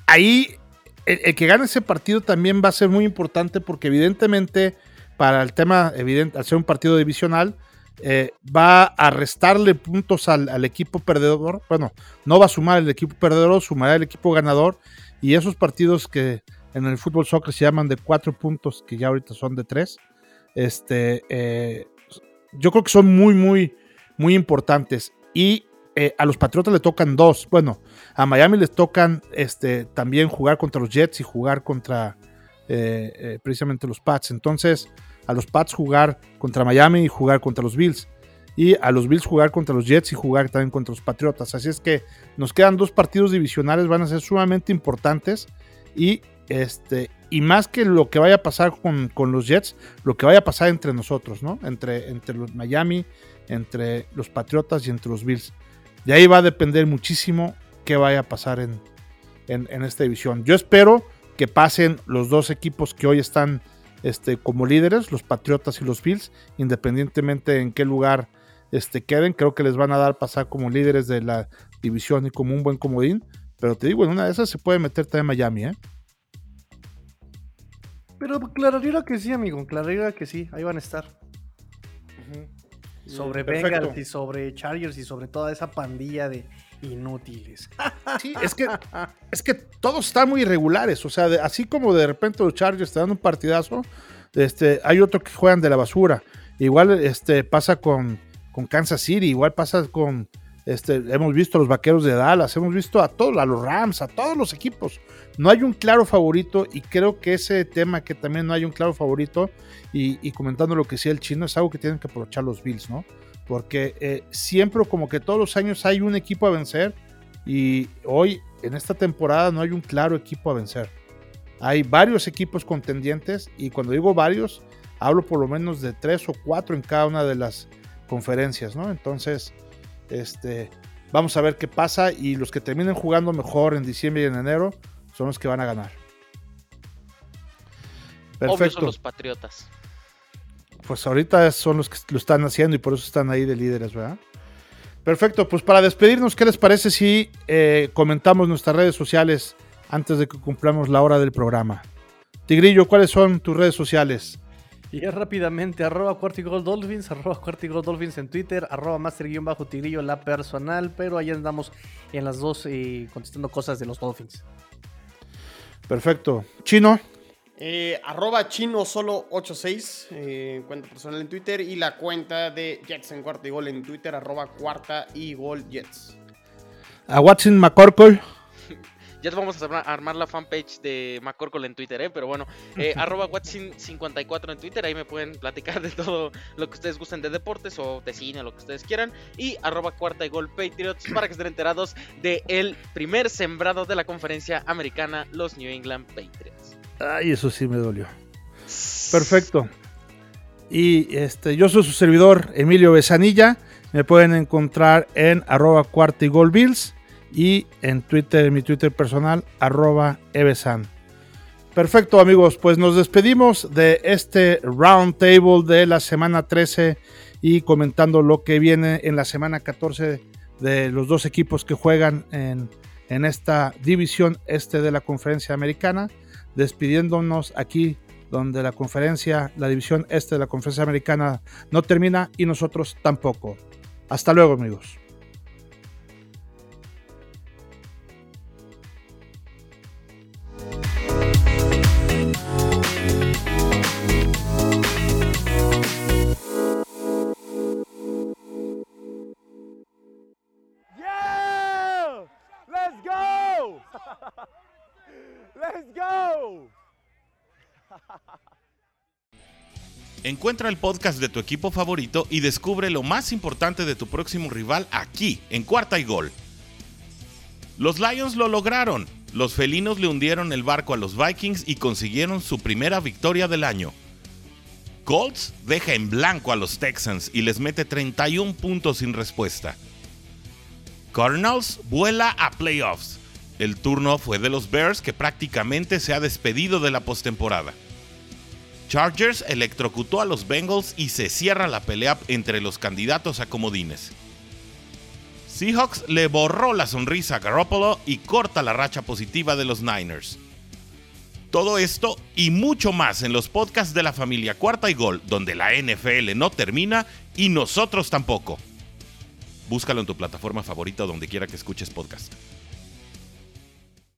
ahí el, que gane ese partido también va a ser muy importante porque evidentemente para el tema, evidente, al ser un partido divisional, eh, va a restarle puntos al, equipo perdedor. Bueno, no va a sumar el equipo perdedor, sumará el equipo ganador. Y esos partidos que en el fútbol soccer se llaman de cuatro puntos, que ya ahorita son de tres, este, eh, yo creo que son muy, muy, muy importantes. Y eh, a los Patriotas le tocan dos. Bueno, a Miami les tocan este, también jugar contra los Jets y jugar contra eh, eh, precisamente los Pats. Entonces, a los Pats jugar contra Miami y jugar contra los Bills. Y a los Bills jugar contra los Jets y jugar también contra los Patriotas. Así es que nos quedan dos partidos divisionales, van a ser sumamente importantes. Y este. Y más que lo que vaya a pasar con, con los Jets, lo que vaya a pasar entre nosotros, ¿no? Entre, entre los Miami, entre los Patriotas y entre los Bills. De ahí va a depender muchísimo qué vaya a pasar en, esta división. Yo espero que pasen los dos equipos que hoy están este, como líderes, los Patriotas y los Bills, independientemente en qué lugar este, queden. Creo que les van a dar pasar como líderes de la división y como un buen comodín. Pero te digo, en una de esas se puede meter también Miami, ¿eh? Pero clararía que sí, amigo, clararía que sí, ahí van a estar sobre Bengals y sobre Chargers y sobre toda esa pandilla de inútiles. Sí, es que, es que todos están muy irregulares. O sea, así como de repente los Chargers te dan un partidazo, este, hay otros que juegan de la basura. Igual este, pasa con, con Kansas City, igual pasa con, este, hemos visto a los vaqueros de Dallas, hemos visto a todos, a los Rams, a todos los equipos. No hay un claro favorito y creo que ese tema que también no hay un claro favorito y, comentando lo que decía el chino es algo que tienen que aprovechar los Bills, ¿no? Porque eh, siempre como que todos los años hay un equipo a vencer y hoy en esta temporada no hay un claro equipo a vencer. Hay varios equipos contendientes y cuando digo varios hablo por lo menos de tres o cuatro en cada una de las conferencias, ¿no? Entonces este, vamos a ver qué pasa y los que terminen jugando mejor en diciembre y en enero son los que van a ganar. Perfecto. son los Patriotas. Pues ahorita son los que lo están haciendo y por eso están ahí de líderes, ¿verdad? Perfecto, pues para despedirnos, ¿qué les parece si eh, comentamos nuestras redes sociales antes de que cumplamos la hora del programa? Tigrillo, ¿cuáles son tus redes sociales? Y es rápidamente, arroba Cuartigol Dolphins, arroba Cuartigol Dolphins en Twitter, arroba Master-Tigrillo la personal, pero ahí andamos en las dos eh, contestando cosas de los Dolphins. Perfecto. Chino. Eh, arroba chino solo 86, eh, cuenta personal en Twitter y la cuenta de Jets en cuarta y gol en Twitter, arroba cuarta y gol Jets. A Watson McCorkle. Ya vamos a armar la fanpage de McCorkle en Twitter, ¿eh? Pero bueno, eh, (laughs) arroba Watson54 en Twitter, ahí me pueden platicar de todo lo que ustedes gusten de deportes o de cine, lo que ustedes quieran. Y arroba cuarta y gol Patriots para que estén enterados del el primer sembrado de la conferencia americana, los New England Patriots. Ay, eso sí me dolió. Perfecto. (laughs) Y este, yo soy su servidor, Emilio Besanilla. Me pueden encontrar en arroba cuarta y gol Bills y en Twitter, en mi Twitter personal, arroba Evesan. Perfecto amigos, pues nos despedimos de este round table de la semana 13 y comentando lo que viene en la semana 14 de los dos equipos que juegan en, en esta división este de la conferencia americana, despidiéndonos aquí donde la conferencia, la división este de la conferencia americana no termina y nosotros tampoco. Hasta luego amigos. (laughs) Encuentra el podcast de tu equipo favorito y descubre lo más importante de tu próximo rival aquí, en Cuarta y Gol. Los Lions lo lograron. Los felinos le hundieron el barco a los Vikings y consiguieron su primera victoria del año. Colts deja en blanco a los Texans y les mete 31 puntos sin respuesta. Cardinals vuela a playoffs. El turno fue de los Bears que prácticamente se ha despedido de la postemporada. Chargers electrocutó a los Bengals y se cierra la pelea entre los candidatos a comodines. Seahawks le borró la sonrisa a Garoppolo y corta la racha positiva de los Niners. Todo esto y mucho más en los podcasts de la familia Cuarta y Gol, donde la NFL no termina y nosotros tampoco. Búscalo en tu plataforma favorita donde quiera que escuches podcast.